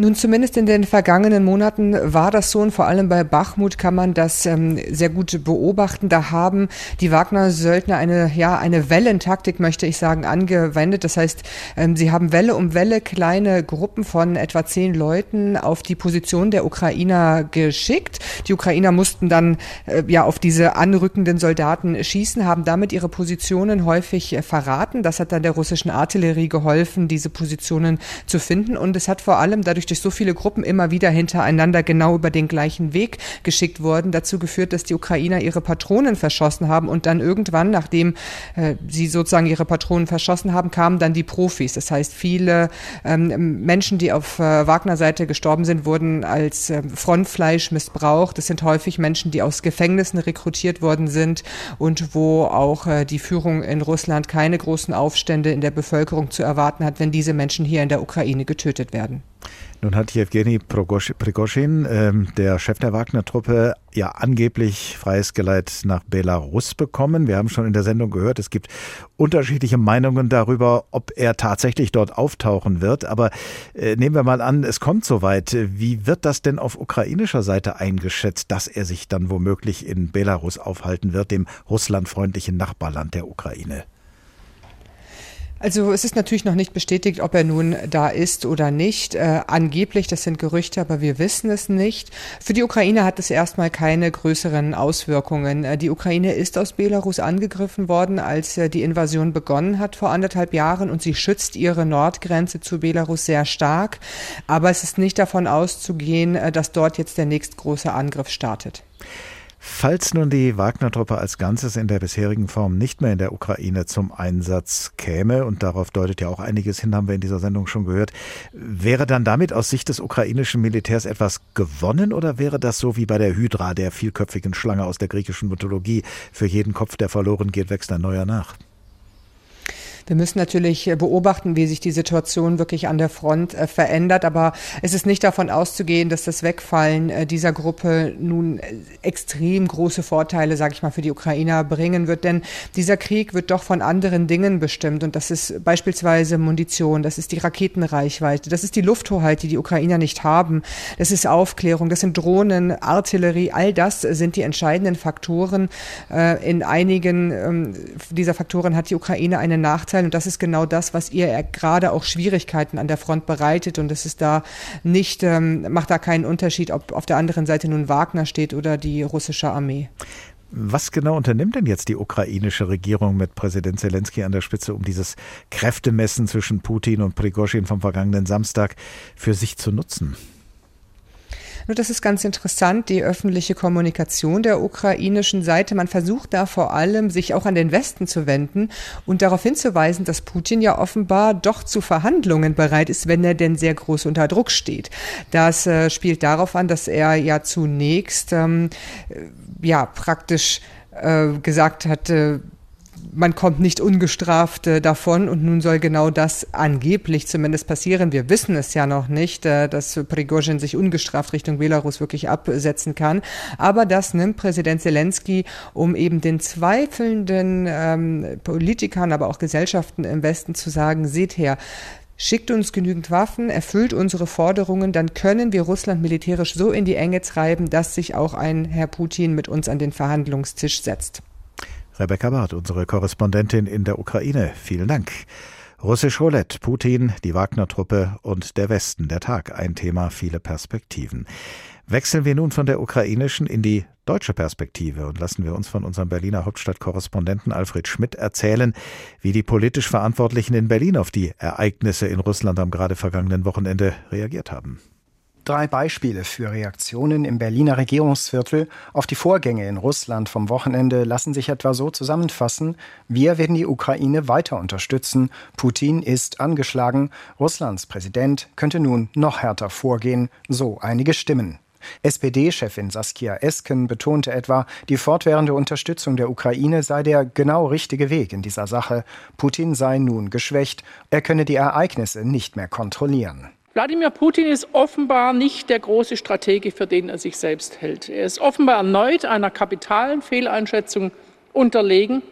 [SPEAKER 15] Nun, zumindest in den vergangenen Monaten war das so und vor allem bei Bachmut kann man das ähm, sehr gut beobachten. Da haben die Wagner-Söldner eine, ja, eine Wellentaktik, möchte ich sagen, angewendet. Das heißt, ähm, sie haben Welle um Welle kleine Gruppen von etwa zehn Leuten auf die Position der Ukrainer geschickt. Die Ukrainer mussten dann äh, ja auf diese anrückenden Soldaten schießen, haben damit ihre Positionen häufig äh, verraten. Das hat dann der russischen Artillerie geholfen, diese Positionen zu finden. Und es hat vor allem dadurch durch so viele Gruppen immer wieder hintereinander genau über den gleichen Weg geschickt worden, dazu geführt, dass die Ukrainer ihre Patronen verschossen haben und dann irgendwann, nachdem äh, sie sozusagen ihre Patronen verschossen haben, kamen dann die Profis. Das heißt, viele ähm, Menschen, die auf äh, Wagner-Seite gestorben sind, wurden als äh, Frontfleisch missbraucht. Das sind häufig Menschen, die aus Gefängnissen rekrutiert worden sind und wo auch äh, die Führung in Russland keine großen Aufstände in der Bevölkerung zu erwarten hat, wenn diese Menschen hier in der Ukraine getötet werden.
[SPEAKER 7] Nun hat Jewgeni Prigoschin, ähm, der Chef der Wagner-Truppe, ja angeblich freies Geleit nach Belarus bekommen. Wir haben schon in der Sendung gehört, es gibt unterschiedliche Meinungen darüber, ob er tatsächlich dort auftauchen wird. Aber äh, nehmen wir mal an, es kommt soweit. Wie wird das denn auf ukrainischer Seite eingeschätzt, dass er sich dann womöglich in Belarus aufhalten wird, dem russlandfreundlichen Nachbarland der Ukraine?
[SPEAKER 15] Also es ist natürlich noch nicht bestätigt, ob er nun da ist oder nicht. Äh, angeblich, das sind Gerüchte, aber wir wissen es nicht. Für die Ukraine hat es erstmal keine größeren Auswirkungen. Äh, die Ukraine ist aus Belarus angegriffen worden, als äh, die Invasion begonnen hat vor anderthalb Jahren und sie schützt ihre Nordgrenze zu Belarus sehr stark. Aber es ist nicht davon auszugehen, äh, dass dort jetzt der nächst große Angriff startet.
[SPEAKER 7] Falls nun die Wagner-Truppe als Ganzes in der bisherigen Form nicht mehr in der Ukraine zum Einsatz käme, und darauf deutet ja auch einiges hin, haben wir in dieser Sendung schon gehört, wäre dann damit aus Sicht des ukrainischen Militärs etwas gewonnen oder wäre das so wie bei der Hydra, der vielköpfigen Schlange aus der griechischen Mythologie, für jeden Kopf, der verloren geht, wächst ein neuer nach?
[SPEAKER 15] Wir müssen natürlich äh, beobachten, wie sich die Situation wirklich an der Front äh, verändert. Aber es ist nicht davon auszugehen, dass das Wegfallen äh, dieser Gruppe nun extrem große Vorteile, sage ich mal, für die Ukrainer bringen wird. Denn dieser Krieg wird doch von anderen Dingen bestimmt. Und das ist beispielsweise Munition, das ist die Raketenreichweite, das ist die Lufthoheit, die die Ukrainer nicht haben. Das ist Aufklärung, das sind Drohnen, Artillerie. All das sind die entscheidenden Faktoren. In einigen ähm, dieser Faktoren hat die Ukraine einen Nachteil Vorteil und das ist genau das, was ihr gerade auch Schwierigkeiten an der Front bereitet und es ist da nicht, ähm, macht da keinen Unterschied, ob auf der anderen Seite nun Wagner steht oder die russische Armee.
[SPEAKER 7] Was genau unternimmt denn jetzt die ukrainische Regierung mit Präsident Zelensky an der Spitze, um dieses Kräftemessen zwischen Putin und Prigozhin vom vergangenen Samstag für sich zu nutzen?
[SPEAKER 15] Nur das ist ganz interessant, die öffentliche Kommunikation der ukrainischen Seite. Man versucht da vor allem, sich auch an den Westen zu wenden und darauf hinzuweisen, dass Putin ja offenbar doch zu Verhandlungen bereit ist, wenn er denn sehr groß unter Druck steht. Das äh, spielt darauf an, dass er ja zunächst ähm, ja praktisch äh, gesagt hat, äh, man kommt nicht ungestraft äh, davon und nun soll genau das angeblich zumindest passieren. Wir wissen es ja noch nicht, äh, dass Prigozhin sich ungestraft Richtung Belarus wirklich absetzen kann. Aber das nimmt Präsident Zelensky, um eben den zweifelnden ähm, Politikern, aber auch Gesellschaften im Westen zu sagen, seht her, schickt uns genügend Waffen, erfüllt unsere Forderungen, dann können wir Russland militärisch so in die Enge treiben, dass sich auch ein Herr Putin mit uns an den Verhandlungstisch setzt.
[SPEAKER 7] Rebecca Barth, unsere Korrespondentin in der Ukraine. Vielen Dank. Russisch Roulette, Putin, die Wagner-Truppe und der Westen, der Tag. Ein Thema, viele Perspektiven. Wechseln wir nun von der ukrainischen in die deutsche Perspektive und lassen wir uns von unserem Berliner Hauptstadtkorrespondenten Alfred Schmidt erzählen, wie die politisch Verantwortlichen in Berlin auf die Ereignisse in Russland am gerade vergangenen Wochenende reagiert haben.
[SPEAKER 16] Drei Beispiele für Reaktionen im Berliner Regierungsviertel auf die Vorgänge in Russland vom Wochenende lassen sich etwa so zusammenfassen. Wir werden die Ukraine weiter unterstützen. Putin ist angeschlagen. Russlands Präsident könnte nun noch härter vorgehen. So einige Stimmen. SPD-Chefin Saskia Esken betonte etwa, die fortwährende Unterstützung der Ukraine sei der genau richtige Weg in dieser Sache. Putin sei nun geschwächt. Er könne die Ereignisse nicht mehr kontrollieren.
[SPEAKER 5] Wladimir Putin ist offenbar nicht der große Stratege, für den er sich selbst hält. Er ist offenbar erneut einer kapitalen Fehleinschätzung unterlegen,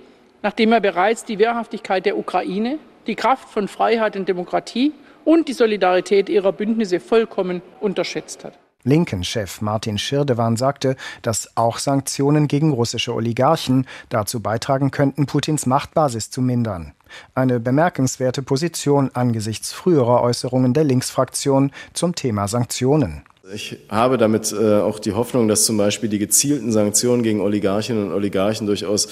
[SPEAKER 5] nachdem er bereits die Wehrhaftigkeit der Ukraine, die Kraft von Freiheit und Demokratie und die Solidarität ihrer Bündnisse vollkommen unterschätzt hat.
[SPEAKER 16] Linken-Chef Martin Schirdewan sagte, dass auch Sanktionen gegen russische Oligarchen dazu beitragen könnten, Putins Machtbasis zu mindern. Eine bemerkenswerte Position angesichts früherer Äußerungen der Linksfraktion zum Thema Sanktionen.
[SPEAKER 17] Ich habe damit äh, auch die Hoffnung, dass zum Beispiel die gezielten Sanktionen gegen Oligarchinnen und Oligarchen durchaus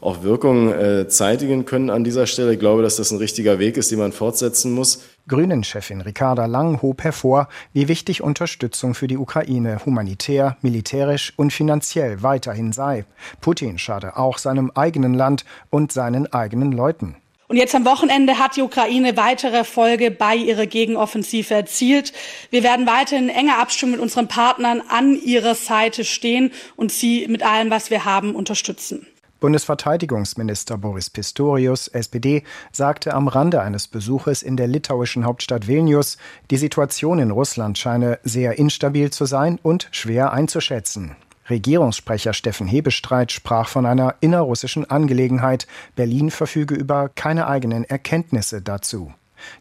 [SPEAKER 17] auch Wirkung äh, zeitigen können an dieser Stelle. Ich glaube, dass das ein richtiger Weg ist, den man fortsetzen muss.
[SPEAKER 16] Grünen-Chefin Ricarda Lang hob hervor, wie wichtig Unterstützung für die Ukraine humanitär, militärisch und finanziell weiterhin sei. Putin schade auch seinem eigenen Land und seinen eigenen Leuten.
[SPEAKER 18] Und jetzt am Wochenende hat die Ukraine weitere Erfolge bei ihrer Gegenoffensive erzielt. Wir werden weiter in enger Abstimmung mit unseren Partnern an ihrer Seite stehen und sie mit allem, was wir haben, unterstützen.
[SPEAKER 16] Bundesverteidigungsminister Boris Pistorius, SPD, sagte am Rande eines Besuches in der litauischen Hauptstadt Vilnius, die Situation in Russland scheine sehr instabil zu sein und schwer einzuschätzen. Regierungssprecher Steffen Hebestreit sprach von einer innerrussischen Angelegenheit. Berlin verfüge über keine eigenen Erkenntnisse dazu.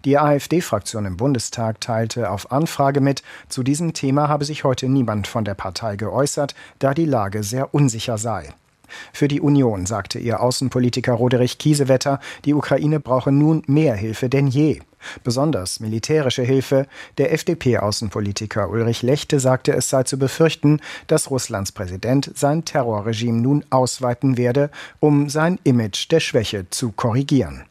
[SPEAKER 16] Die AfD-Fraktion im Bundestag teilte auf Anfrage mit, zu diesem Thema habe sich heute niemand von der Partei geäußert, da die Lage sehr unsicher sei. Für die Union sagte ihr Außenpolitiker Roderich Kiesewetter, die Ukraine brauche nun mehr Hilfe denn je. Besonders militärische Hilfe. Der FDP-Außenpolitiker Ulrich Lechte sagte, es sei zu befürchten, dass Russlands Präsident sein Terrorregime nun ausweiten werde, um sein Image der Schwäche zu korrigieren.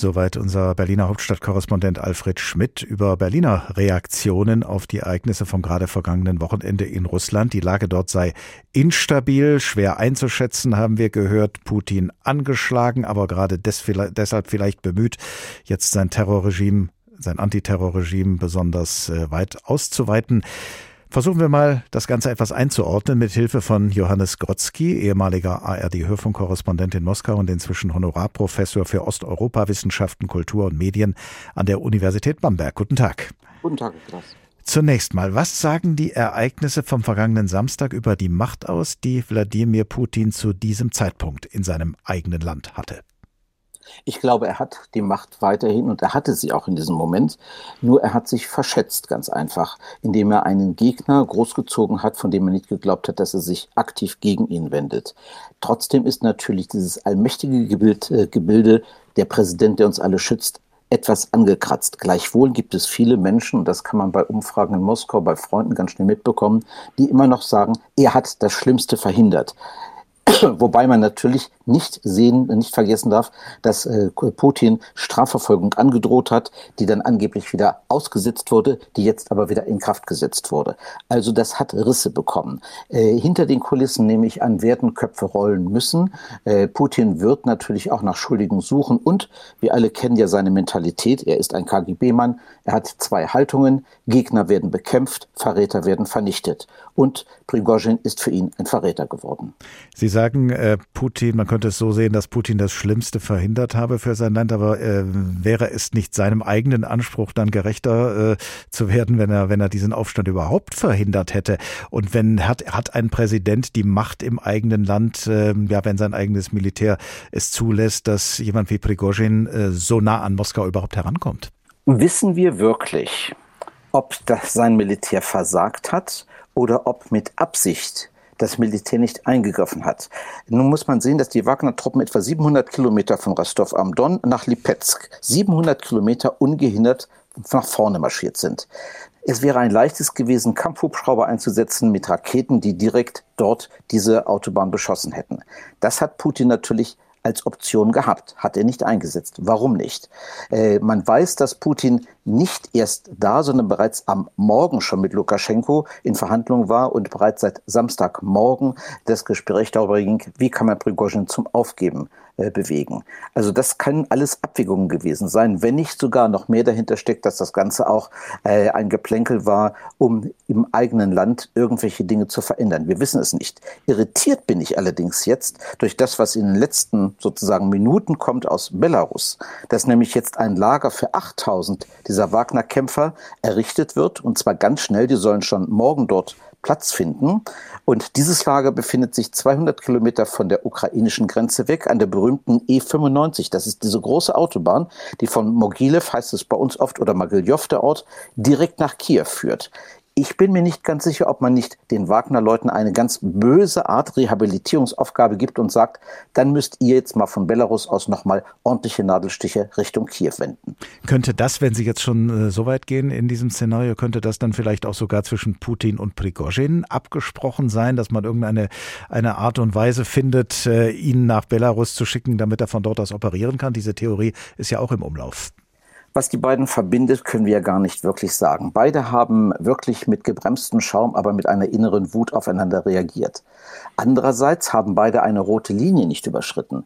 [SPEAKER 7] Soweit unser Berliner Hauptstadtkorrespondent Alfred Schmidt über Berliner Reaktionen auf die Ereignisse vom gerade vergangenen Wochenende in Russland. Die Lage dort sei instabil, schwer einzuschätzen, haben wir gehört. Putin angeschlagen, aber gerade deshalb vielleicht bemüht, jetzt sein Terrorregime, sein Antiterrorregime besonders äh, weit auszuweiten. Versuchen wir mal, das Ganze etwas einzuordnen mit Hilfe von Johannes Grotzky, ehemaliger ARD-Hörfunkkorrespondent in Moskau und inzwischen Honorarprofessor für Osteuropawissenschaften, Kultur und Medien an der Universität Bamberg. Guten Tag.
[SPEAKER 19] Guten Tag, Klaus.
[SPEAKER 7] Zunächst mal, was sagen die Ereignisse vom vergangenen Samstag über die Macht aus, die Wladimir Putin zu diesem Zeitpunkt in seinem eigenen Land hatte?
[SPEAKER 19] Ich glaube, er hat die Macht weiterhin und er hatte sie auch in diesem Moment. Nur er hat sich verschätzt, ganz einfach, indem er einen Gegner großgezogen hat, von dem er nicht geglaubt hat, dass er sich aktiv gegen ihn wendet. Trotzdem ist natürlich dieses allmächtige Gebilde, äh, Gebilde der Präsident, der uns alle schützt, etwas angekratzt. Gleichwohl gibt es viele Menschen, und das kann man bei Umfragen in Moskau bei Freunden ganz schnell mitbekommen, die immer noch sagen, er hat das Schlimmste verhindert. Wobei man natürlich nicht sehen, nicht vergessen darf, dass äh, Putin Strafverfolgung angedroht hat, die dann angeblich wieder ausgesetzt wurde, die jetzt aber wieder in Kraft gesetzt wurde. Also das hat Risse bekommen. Äh, hinter den Kulissen nehme ich an, werden Köpfe rollen müssen. Äh, Putin wird natürlich auch nach Schuldigen suchen und wir alle kennen ja seine Mentalität. Er ist ein KGB-Mann. Er hat zwei Haltungen. Gegner werden bekämpft, Verräter werden vernichtet. Und Prigozhin ist für ihn ein Verräter geworden.
[SPEAKER 7] Sie sagen, äh, Putin, man könnte es so sehen, dass Putin das Schlimmste verhindert habe für sein Land, aber äh, wäre es nicht seinem eigenen Anspruch dann gerechter äh, zu werden, wenn er, wenn er diesen Aufstand überhaupt verhindert hätte? Und wenn hat, hat ein Präsident die Macht im eigenen Land, äh, ja, wenn sein eigenes Militär es zulässt, dass jemand wie Prigozhin äh, so nah an Moskau überhaupt herankommt?
[SPEAKER 19] Wissen wir wirklich, ob das sein Militär versagt hat oder ob mit Absicht das Militär nicht eingegriffen hat. Nun muss man sehen, dass die Wagner-Truppen etwa 700 Kilometer von Rostov am Don nach Lipetsk, 700 Kilometer ungehindert nach vorne marschiert sind. Es wäre ein leichtes gewesen, Kampfhubschrauber einzusetzen mit Raketen, die direkt dort diese Autobahn beschossen hätten. Das hat Putin natürlich als Option gehabt, hat er nicht eingesetzt. Warum nicht? Äh, man weiß, dass Putin nicht erst da, sondern bereits am Morgen schon mit Lukaschenko in Verhandlungen war und bereits seit Samstagmorgen das Gespräch darüber ging, wie kann man Prigozhin zum Aufgeben äh, bewegen. Also das können alles Abwägungen gewesen sein, wenn nicht sogar noch mehr dahinter steckt, dass das Ganze auch äh, ein Geplänkel war, um im eigenen Land irgendwelche Dinge zu verändern. Wir wissen es nicht. Irritiert bin ich allerdings jetzt durch das, was in den letzten sozusagen Minuten kommt aus Belarus, dass nämlich jetzt ein Lager für 8000 dieser Wagner-Kämpfer errichtet wird und zwar ganz schnell. Die sollen schon morgen dort Platz finden. Und dieses Lager befindet sich 200 Kilometer von der ukrainischen Grenze weg an der berühmten E95. Das ist diese große Autobahn, die von Mogilev, heißt es bei uns oft, oder Mogiljow, der Ort, direkt nach Kiew führt. Ich bin mir nicht ganz sicher, ob man nicht den Wagner-Leuten eine ganz böse Art Rehabilitierungsaufgabe gibt und sagt, dann müsst ihr jetzt mal von Belarus aus nochmal ordentliche Nadelstiche Richtung Kiew wenden.
[SPEAKER 7] Könnte das, wenn Sie jetzt schon äh, so weit gehen in diesem Szenario, könnte das dann vielleicht auch sogar zwischen Putin und Prigozhin abgesprochen sein, dass man irgendeine eine Art und Weise findet, äh, ihn nach Belarus zu schicken, damit er von dort aus operieren kann? Diese Theorie ist ja auch im Umlauf.
[SPEAKER 19] Was die beiden verbindet, können wir ja gar nicht wirklich sagen. Beide haben wirklich mit gebremstem Schaum, aber mit einer inneren Wut aufeinander reagiert. Andererseits haben beide eine rote Linie nicht überschritten.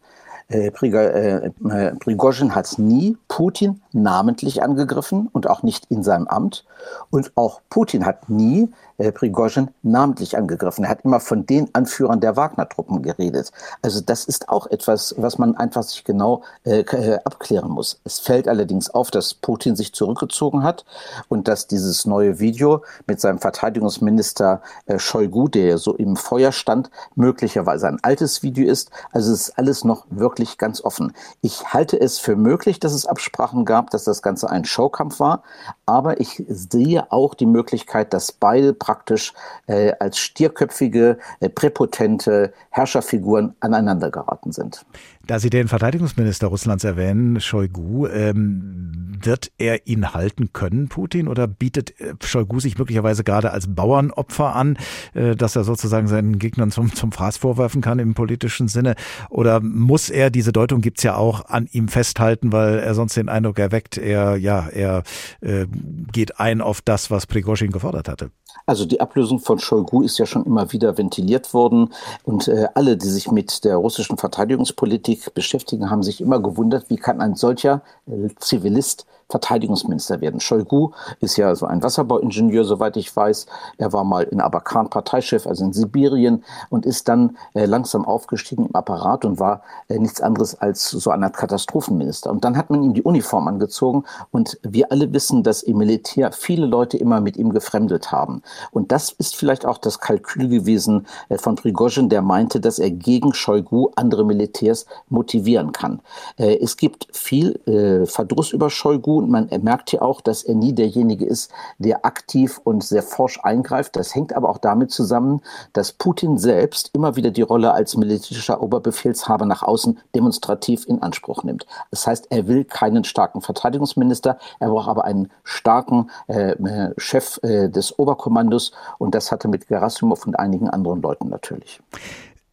[SPEAKER 19] Äh, äh, äh, Prigozhin hat nie Putin namentlich angegriffen und auch nicht in seinem Amt. Und auch Putin hat nie äh, Prigozhin namentlich angegriffen. Er hat immer von den Anführern der Wagner-Truppen geredet. Also das ist auch etwas, was man einfach sich genau äh, äh, abklären muss. Es fällt allerdings auf, dass Putin sich zurückgezogen hat und dass dieses neue Video mit seinem Verteidigungsminister äh, Shoigu, der so im Feuer stand, möglicherweise ein altes Video ist. Also es ist alles noch wirklich ganz offen. Ich halte es für möglich, dass es Absprachen gab, dass das Ganze ein Showkampf war, aber ich sehe auch die Möglichkeit, dass beide praktisch äh, als stierköpfige, äh, präpotente Herrscherfiguren aneinander geraten sind.
[SPEAKER 7] Da Sie den Verteidigungsminister Russlands erwähnen, Shoigu, ähm, wird er ihn halten können, Putin, oder bietet äh, Shoigu sich möglicherweise gerade als Bauernopfer an, äh, dass er sozusagen seinen Gegnern zum, zum Fraß vorwerfen kann im politischen Sinne? Oder muss er, diese Deutung gibt's ja auch, an ihm festhalten, weil er sonst den Eindruck erweckt, er, ja, er äh, geht ein auf das, was Prigozhin gefordert hatte?
[SPEAKER 19] Also die Ablösung von Shoigu ist ja schon immer wieder ventiliert worden. Und äh, alle, die sich mit der russischen Verteidigungspolitik beschäftigen, haben sich immer gewundert, wie kann ein solcher äh, Zivilist Verteidigungsminister werden. Shoigu ist ja so ein Wasserbauingenieur, soweit ich weiß. Er war mal in Abakan Parteichef, also in Sibirien, und ist dann äh, langsam aufgestiegen im Apparat und war äh, nichts anderes als so eine Art Katastrophenminister. Und dann hat man ihm die Uniform angezogen und wir alle wissen, dass im Militär viele Leute immer mit ihm gefremdet haben. Und das ist vielleicht auch das Kalkül gewesen äh, von Prigozhin, der meinte, dass er gegen Shoigu andere Militärs motivieren kann. Äh, es gibt viel äh, Verdruss über Shoigu und man merkt hier auch, dass er nie derjenige ist, der aktiv und sehr forsch eingreift. Das hängt aber auch damit zusammen, dass Putin selbst immer wieder die Rolle als militärischer Oberbefehlshaber nach außen demonstrativ in Anspruch nimmt. Das heißt, er will keinen starken Verteidigungsminister, er braucht aber einen starken äh, äh Chef äh, des Oberkommandos und das hatte mit Gerasimov und einigen anderen Leuten natürlich.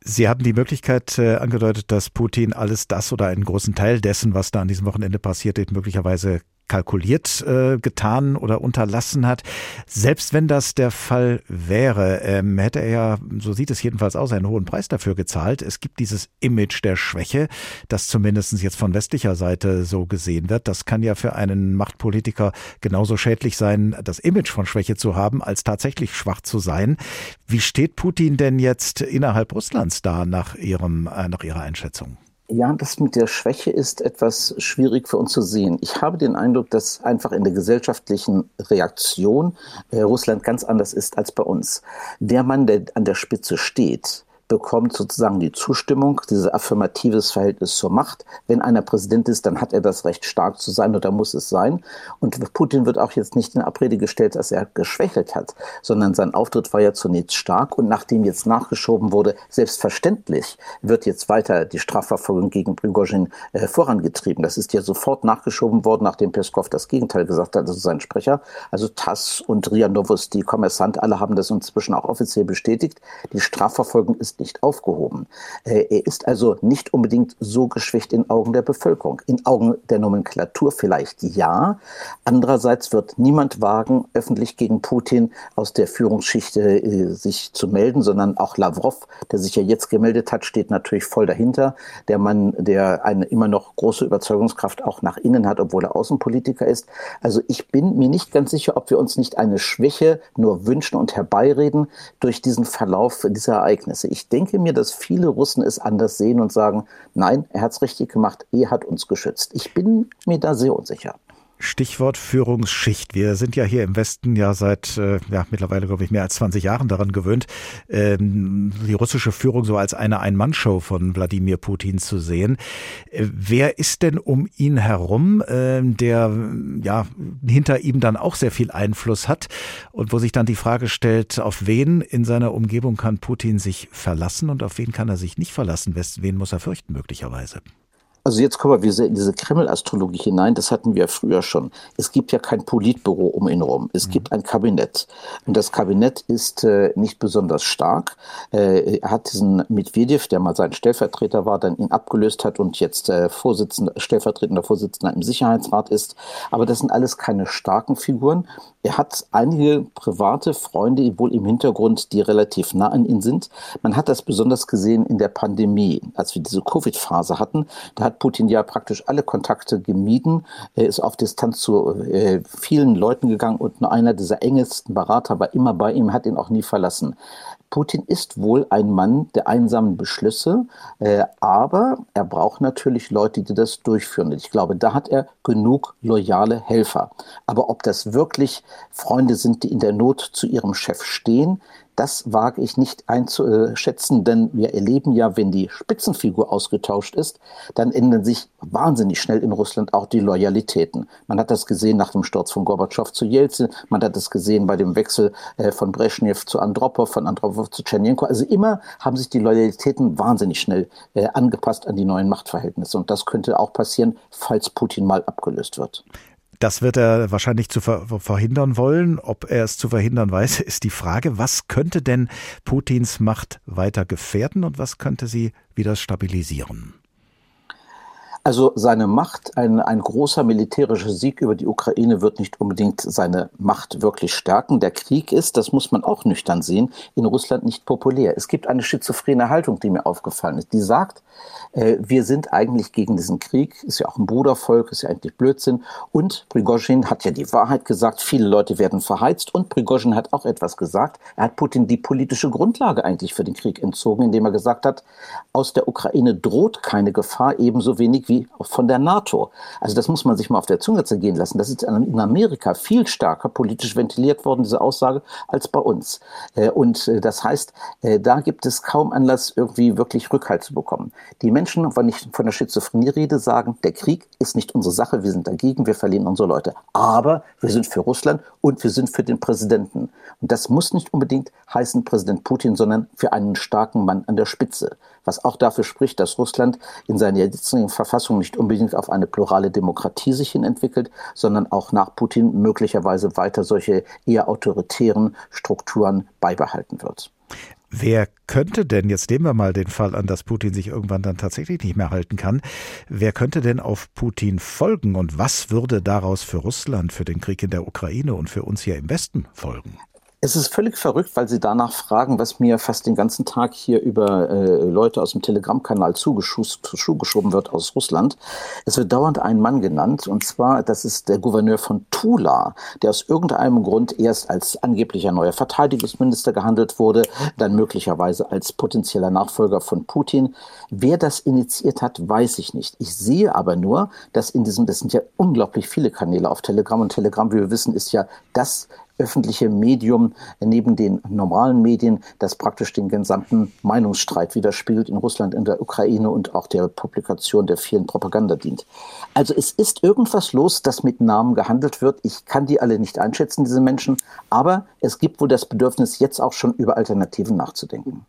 [SPEAKER 7] Sie hatten die Möglichkeit äh, angedeutet, dass Putin alles das oder einen großen Teil dessen, was da an diesem Wochenende passiert ist, möglicherweise kalkuliert äh, getan oder unterlassen hat. Selbst wenn das der Fall wäre, ähm, hätte er ja, so sieht es jedenfalls aus, einen hohen Preis dafür gezahlt. Es gibt dieses Image der Schwäche, das zumindest jetzt von westlicher Seite so gesehen wird. Das kann ja für einen Machtpolitiker genauso schädlich sein, das Image von Schwäche zu haben, als tatsächlich schwach zu sein. Wie steht Putin denn jetzt innerhalb Russlands da nach ihrem, äh, nach Ihrer Einschätzung?
[SPEAKER 19] Ja, das mit der Schwäche ist etwas schwierig für uns zu sehen. Ich habe den Eindruck, dass einfach in der gesellschaftlichen Reaktion äh, Russland ganz anders ist als bei uns. Der Mann, der an der Spitze steht, bekommt sozusagen die Zustimmung, dieses affirmatives Verhältnis zur Macht. Wenn einer Präsident ist, dann hat er das Recht, stark zu sein oder muss es sein. Und Putin wird auch jetzt nicht in Abrede gestellt, dass er geschwächelt hat, sondern sein Auftritt war ja zunächst stark. Und nachdem jetzt nachgeschoben wurde, selbstverständlich wird jetzt weiter die Strafverfolgung gegen Prigozhin äh, vorangetrieben. Das ist ja sofort nachgeschoben worden, nachdem Peskov das Gegenteil gesagt hat, also sein Sprecher. Also TASS und RIA Novosti, Kommersant, alle haben das inzwischen auch offiziell bestätigt. Die Strafverfolgung ist nicht aufgehoben. Äh, er ist also nicht unbedingt so geschwächt in Augen der Bevölkerung. In Augen der Nomenklatur vielleicht ja. Andererseits wird niemand wagen, öffentlich gegen Putin aus der Führungsschicht äh, sich zu melden, sondern auch Lavrov, der sich ja jetzt gemeldet hat, steht natürlich voll dahinter. Der Mann, der eine immer noch große Überzeugungskraft auch nach innen hat, obwohl er Außenpolitiker ist. Also ich bin mir nicht ganz sicher, ob wir uns nicht eine Schwäche nur wünschen und herbeireden durch diesen Verlauf dieser Ereignisse. Ich denke mir, dass viele Russen es anders sehen und sagen, nein, er hat es richtig gemacht, er hat uns geschützt. Ich bin mir da sehr unsicher.
[SPEAKER 7] Stichwort Führungsschicht. Wir sind ja hier im Westen ja seit äh, ja, mittlerweile, glaube ich, mehr als 20 Jahren daran gewöhnt, ähm, die russische Führung so als eine Ein-Mann-Show von Wladimir Putin zu sehen. Äh, wer ist denn um ihn herum, äh, der ja hinter ihm dann auch sehr viel Einfluss hat und wo sich dann die Frage stellt, auf wen in seiner Umgebung kann Putin sich verlassen und auf wen kann er sich nicht verlassen? Wen muss er fürchten möglicherweise?
[SPEAKER 19] Also jetzt kommen wir in diese Kreml-Astrologie hinein, das hatten wir früher schon. Es gibt ja kein Politbüro um ihn herum, es mhm. gibt ein Kabinett. Und das Kabinett ist äh, nicht besonders stark. Äh, er hat diesen Medvedev, der mal sein Stellvertreter war, dann ihn abgelöst hat und jetzt äh, Vorsitzender, stellvertretender Vorsitzender im Sicherheitsrat ist. Aber das sind alles keine starken Figuren. Er hat einige private Freunde wohl im Hintergrund, die relativ nah an ihn sind. Man hat das besonders gesehen in der Pandemie, als wir diese Covid-Phase hatten. Da hat Putin ja praktisch alle Kontakte gemieden. Er ist auf Distanz zu äh, vielen Leuten gegangen und nur einer dieser engesten Berater war immer bei ihm, hat ihn auch nie verlassen. Putin ist wohl ein Mann der einsamen Beschlüsse, äh, aber er braucht natürlich Leute, die das durchführen. Ich glaube, da hat er genug loyale Helfer. Aber ob das wirklich Freunde sind, die in der Not zu ihrem Chef stehen, das wage ich nicht einzuschätzen, denn wir erleben ja, wenn die Spitzenfigur ausgetauscht ist, dann ändern sich wahnsinnig schnell in Russland auch die Loyalitäten. Man hat das gesehen nach dem Sturz von Gorbatschow zu Jelzin, man hat das gesehen bei dem Wechsel äh, von Brezhnev zu Andropov, von Andropov zu Tschernenko. Also immer haben sich die Loyalitäten wahnsinnig schnell äh, angepasst an die neuen Machtverhältnisse. Und das könnte auch passieren, falls Putin mal abgelöst wird.
[SPEAKER 7] Das wird er wahrscheinlich zu verhindern wollen. Ob er es zu verhindern weiß, ist die Frage. Was könnte denn Putins Macht weiter gefährden und was könnte sie wieder stabilisieren?
[SPEAKER 19] Also seine Macht, ein, ein großer militärischer Sieg über die Ukraine wird nicht unbedingt seine Macht wirklich stärken. Der Krieg ist, das muss man auch nüchtern sehen, in Russland nicht populär. Es gibt eine schizophrene Haltung, die mir aufgefallen ist. Die sagt, äh, wir sind eigentlich gegen diesen Krieg, ist ja auch ein Brudervolk, ist ja eigentlich Blödsinn. Und Prigozhin hat ja die Wahrheit gesagt, viele Leute werden verheizt. Und Prigozhin hat auch etwas gesagt. Er hat Putin die politische Grundlage eigentlich für den Krieg entzogen, indem er gesagt hat, aus der Ukraine droht keine Gefahr, ebenso wenig wie von der NATO. Also das muss man sich mal auf der Zunge zergehen lassen. Das ist in Amerika viel stärker politisch ventiliert worden, diese Aussage, als bei uns. Äh, und äh, das heißt, da gibt es kaum Anlass, irgendwie wirklich Rückhalt zu bekommen. Die Menschen, wenn ich von der Schizophrenie rede, sagen, der Krieg ist nicht unsere Sache, wir sind dagegen, wir verlieren unsere Leute. Aber wir sind für Russland und wir sind für den Präsidenten. Und das muss nicht unbedingt heißen Präsident Putin, sondern für einen starken Mann an der Spitze. Was auch dafür spricht, dass Russland in seiner jetzigen Verfassung nicht unbedingt auf eine plurale Demokratie sich hin entwickelt, sondern auch nach Putin möglicherweise weiter solche eher autoritären Strukturen beibehalten wird.
[SPEAKER 7] Wer könnte denn, jetzt nehmen wir mal den Fall an, dass Putin sich irgendwann dann tatsächlich nicht mehr halten kann, wer könnte denn auf Putin folgen und was würde daraus für Russland, für den Krieg in der Ukraine und für uns hier im Westen folgen?
[SPEAKER 19] Es ist völlig verrückt, weil Sie danach fragen, was mir fast den ganzen Tag hier über äh, Leute aus dem Telegram-Kanal zugeschoben wird aus Russland. Es wird dauernd ein Mann genannt, und zwar, das ist der Gouverneur von Tula, der aus irgendeinem Grund erst als angeblicher neuer Verteidigungsminister gehandelt wurde, dann möglicherweise als potenzieller Nachfolger von Putin. Wer das initiiert hat, weiß ich nicht. Ich sehe aber nur, dass in diesem, das sind ja unglaublich viele Kanäle auf Telegram, und Telegram, wie wir wissen, ist ja das öffentliche Medium neben den normalen Medien, das praktisch den gesamten Meinungsstreit widerspiegelt in Russland, in der Ukraine und auch der Publikation der vielen Propaganda dient. Also es ist irgendwas los, dass mit Namen gehandelt wird. Ich kann die alle nicht einschätzen, diese Menschen, aber es gibt wohl das Bedürfnis, jetzt auch schon über Alternativen nachzudenken.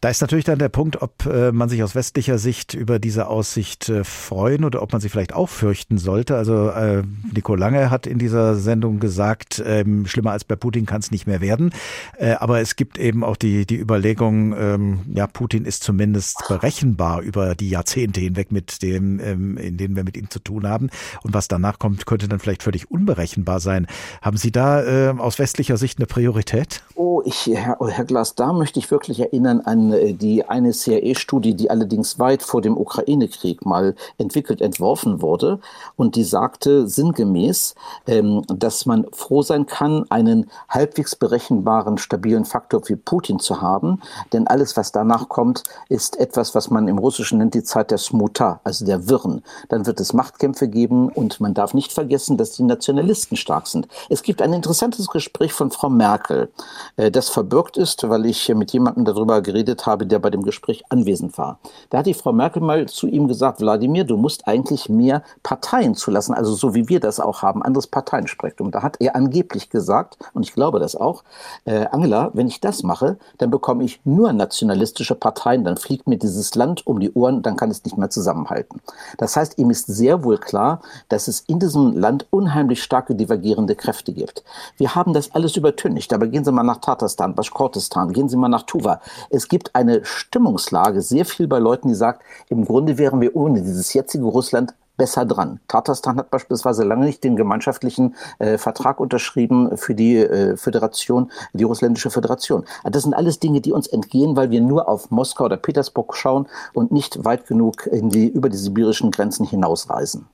[SPEAKER 7] Da ist natürlich dann der Punkt, ob äh, man sich aus westlicher Sicht über diese Aussicht äh, freuen oder ob man sie vielleicht auch fürchten sollte. Also äh, Nico Lange hat in dieser Sendung gesagt, ähm, schlimmer als bei Putin kann es nicht mehr werden. Äh, aber es gibt eben auch die, die Überlegung, ähm, ja, Putin ist zumindest berechenbar über die Jahrzehnte hinweg, mit dem, ähm, in denen wir mit ihm zu tun haben. Und was danach kommt, könnte dann vielleicht völlig unberechenbar sein. Haben Sie da äh, aus westlicher Sicht eine Priorität?
[SPEAKER 19] Oh, ich, Herr, Herr Glas, da möchte ich wirklich erinnern an äh, die eine CIA-Studie, die allerdings weit vor dem Ukraine-Krieg mal entwickelt, entworfen wurde. Und die sagte sinngemäß, ähm, dass man froh sein kann, einen halbwegs berechenbaren, stabilen Faktor wie Putin zu haben. Denn alles, was danach kommt, ist etwas, was man im Russischen nennt die Zeit der Smuta, also der Wirren. Dann wird es Machtkämpfe geben und man darf nicht vergessen, dass die Nationalisten stark sind. Es gibt ein interessantes Gespräch von Frau Merkel, äh, das verbürgt ist, weil ich mit jemandem darüber geredet geredet habe, der bei dem Gespräch anwesend war. Da hat die Frau Merkel mal zu ihm gesagt, Wladimir, du musst eigentlich mehr Parteien zulassen, also so wie wir das auch haben, anderes Parteienspektrum. Da hat er angeblich gesagt, und ich glaube das auch, äh, Angela, wenn ich das mache, dann bekomme ich nur nationalistische Parteien, dann fliegt mir dieses Land um die Ohren, dann kann es nicht mehr zusammenhalten. Das heißt, ihm ist sehr wohl klar, dass es in diesem Land unheimlich starke divergierende Kräfte gibt. Wir haben das alles übertüncht, aber gehen Sie mal nach Tatarstan, Baschkortistan, gehen Sie mal nach Tuva. Es gibt eine Stimmungslage sehr viel bei Leuten, die sagt, im Grunde wären wir ohne dieses jetzige Russland besser dran. Tatarstan hat beispielsweise lange nicht den gemeinschaftlichen äh, Vertrag unterschrieben für die äh, Föderation, die russländische Föderation. Das sind alles Dinge, die uns entgehen, weil wir nur auf Moskau oder Petersburg schauen und nicht weit genug in die, über die sibirischen Grenzen hinausreisen.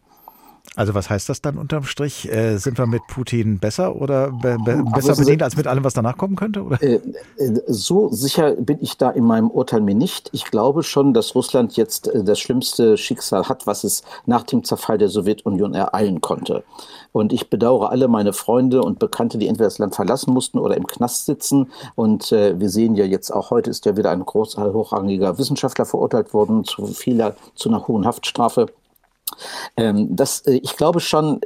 [SPEAKER 7] Also was heißt das dann unterm Strich? Äh, sind wir mit Putin besser oder be be besser bedient als mit allem, was danach kommen könnte? Oder? Äh,
[SPEAKER 19] äh, so sicher bin ich da in meinem Urteil mir nicht. Ich glaube schon, dass Russland jetzt äh, das schlimmste Schicksal hat, was es nach dem Zerfall der Sowjetunion ereilen konnte. Und ich bedauere alle meine Freunde und Bekannte, die entweder das Land verlassen mussten oder im Knast sitzen. Und äh, wir sehen ja jetzt auch heute ist ja wieder ein groß hochrangiger Wissenschaftler verurteilt worden zu vieler zu einer hohen Haftstrafe. Ähm, das, äh, ich glaube schon,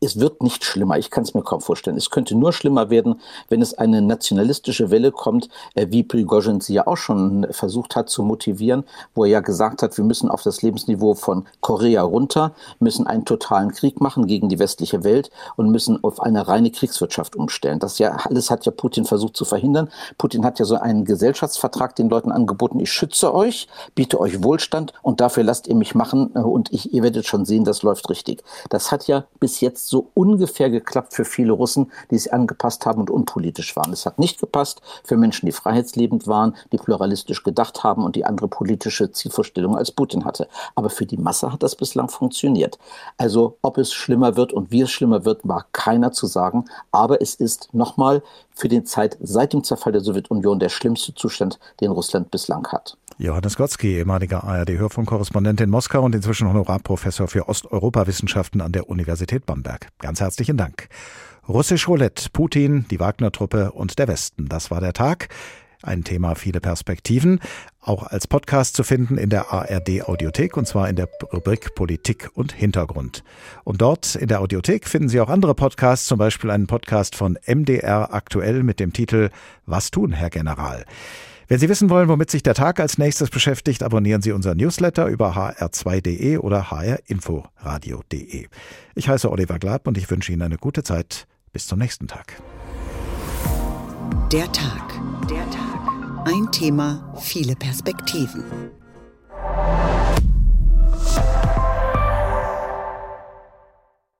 [SPEAKER 19] es wird nicht schlimmer. Ich kann es mir kaum vorstellen. Es könnte nur schlimmer werden, wenn es eine nationalistische Welle kommt, äh, wie Prigozhin sie ja auch schon versucht hat zu motivieren, wo er ja gesagt hat, wir müssen auf das Lebensniveau von Korea runter, müssen einen totalen Krieg machen gegen die westliche Welt und müssen auf eine reine Kriegswirtschaft umstellen. Das ja alles hat ja Putin versucht zu verhindern. Putin hat ja so einen Gesellschaftsvertrag den Leuten angeboten, ich schütze euch, biete euch Wohlstand und dafür lasst ihr mich machen äh, und ich, ihr werdet schon sehen, das läuft richtig. Das hat ja bis jetzt jetzt so ungefähr geklappt für viele Russen, die sich angepasst haben und unpolitisch waren. Es hat nicht gepasst für Menschen, die freiheitsliebend waren, die pluralistisch gedacht haben und die andere politische Zielvorstellungen als Putin hatte. Aber für die Masse hat das bislang funktioniert. Also ob es schlimmer wird und wie es schlimmer wird, war keiner zu sagen. Aber es ist nochmal für die Zeit seit dem Zerfall der Sowjetunion der schlimmste Zustand, den Russland bislang hat.
[SPEAKER 7] Johannes Gotzki, ehemaliger ARD-Hörfunkkorrespondent in Moskau und inzwischen Honorarprofessor für Osteuropawissenschaften an der Universität Bamberg. Ganz herzlichen Dank. Russisch Roulette, Putin, die Wagner-Truppe und der Westen. Das war der Tag. Ein Thema, viele Perspektiven. Auch als Podcast zu finden in der ARD Audiothek und zwar in der Rubrik Politik und Hintergrund. Und dort in der Audiothek finden Sie auch andere Podcasts, zum Beispiel einen Podcast von MDR aktuell mit dem Titel Was tun, Herr General? Wenn Sie wissen wollen, womit sich der Tag als nächstes beschäftigt, abonnieren Sie unseren Newsletter über hr2.de oder hrinforadio.de. Ich heiße Oliver Glab und ich wünsche Ihnen eine gute Zeit. Bis zum nächsten Tag.
[SPEAKER 14] Der Tag. Der Tag. Ein Thema, viele Perspektiven.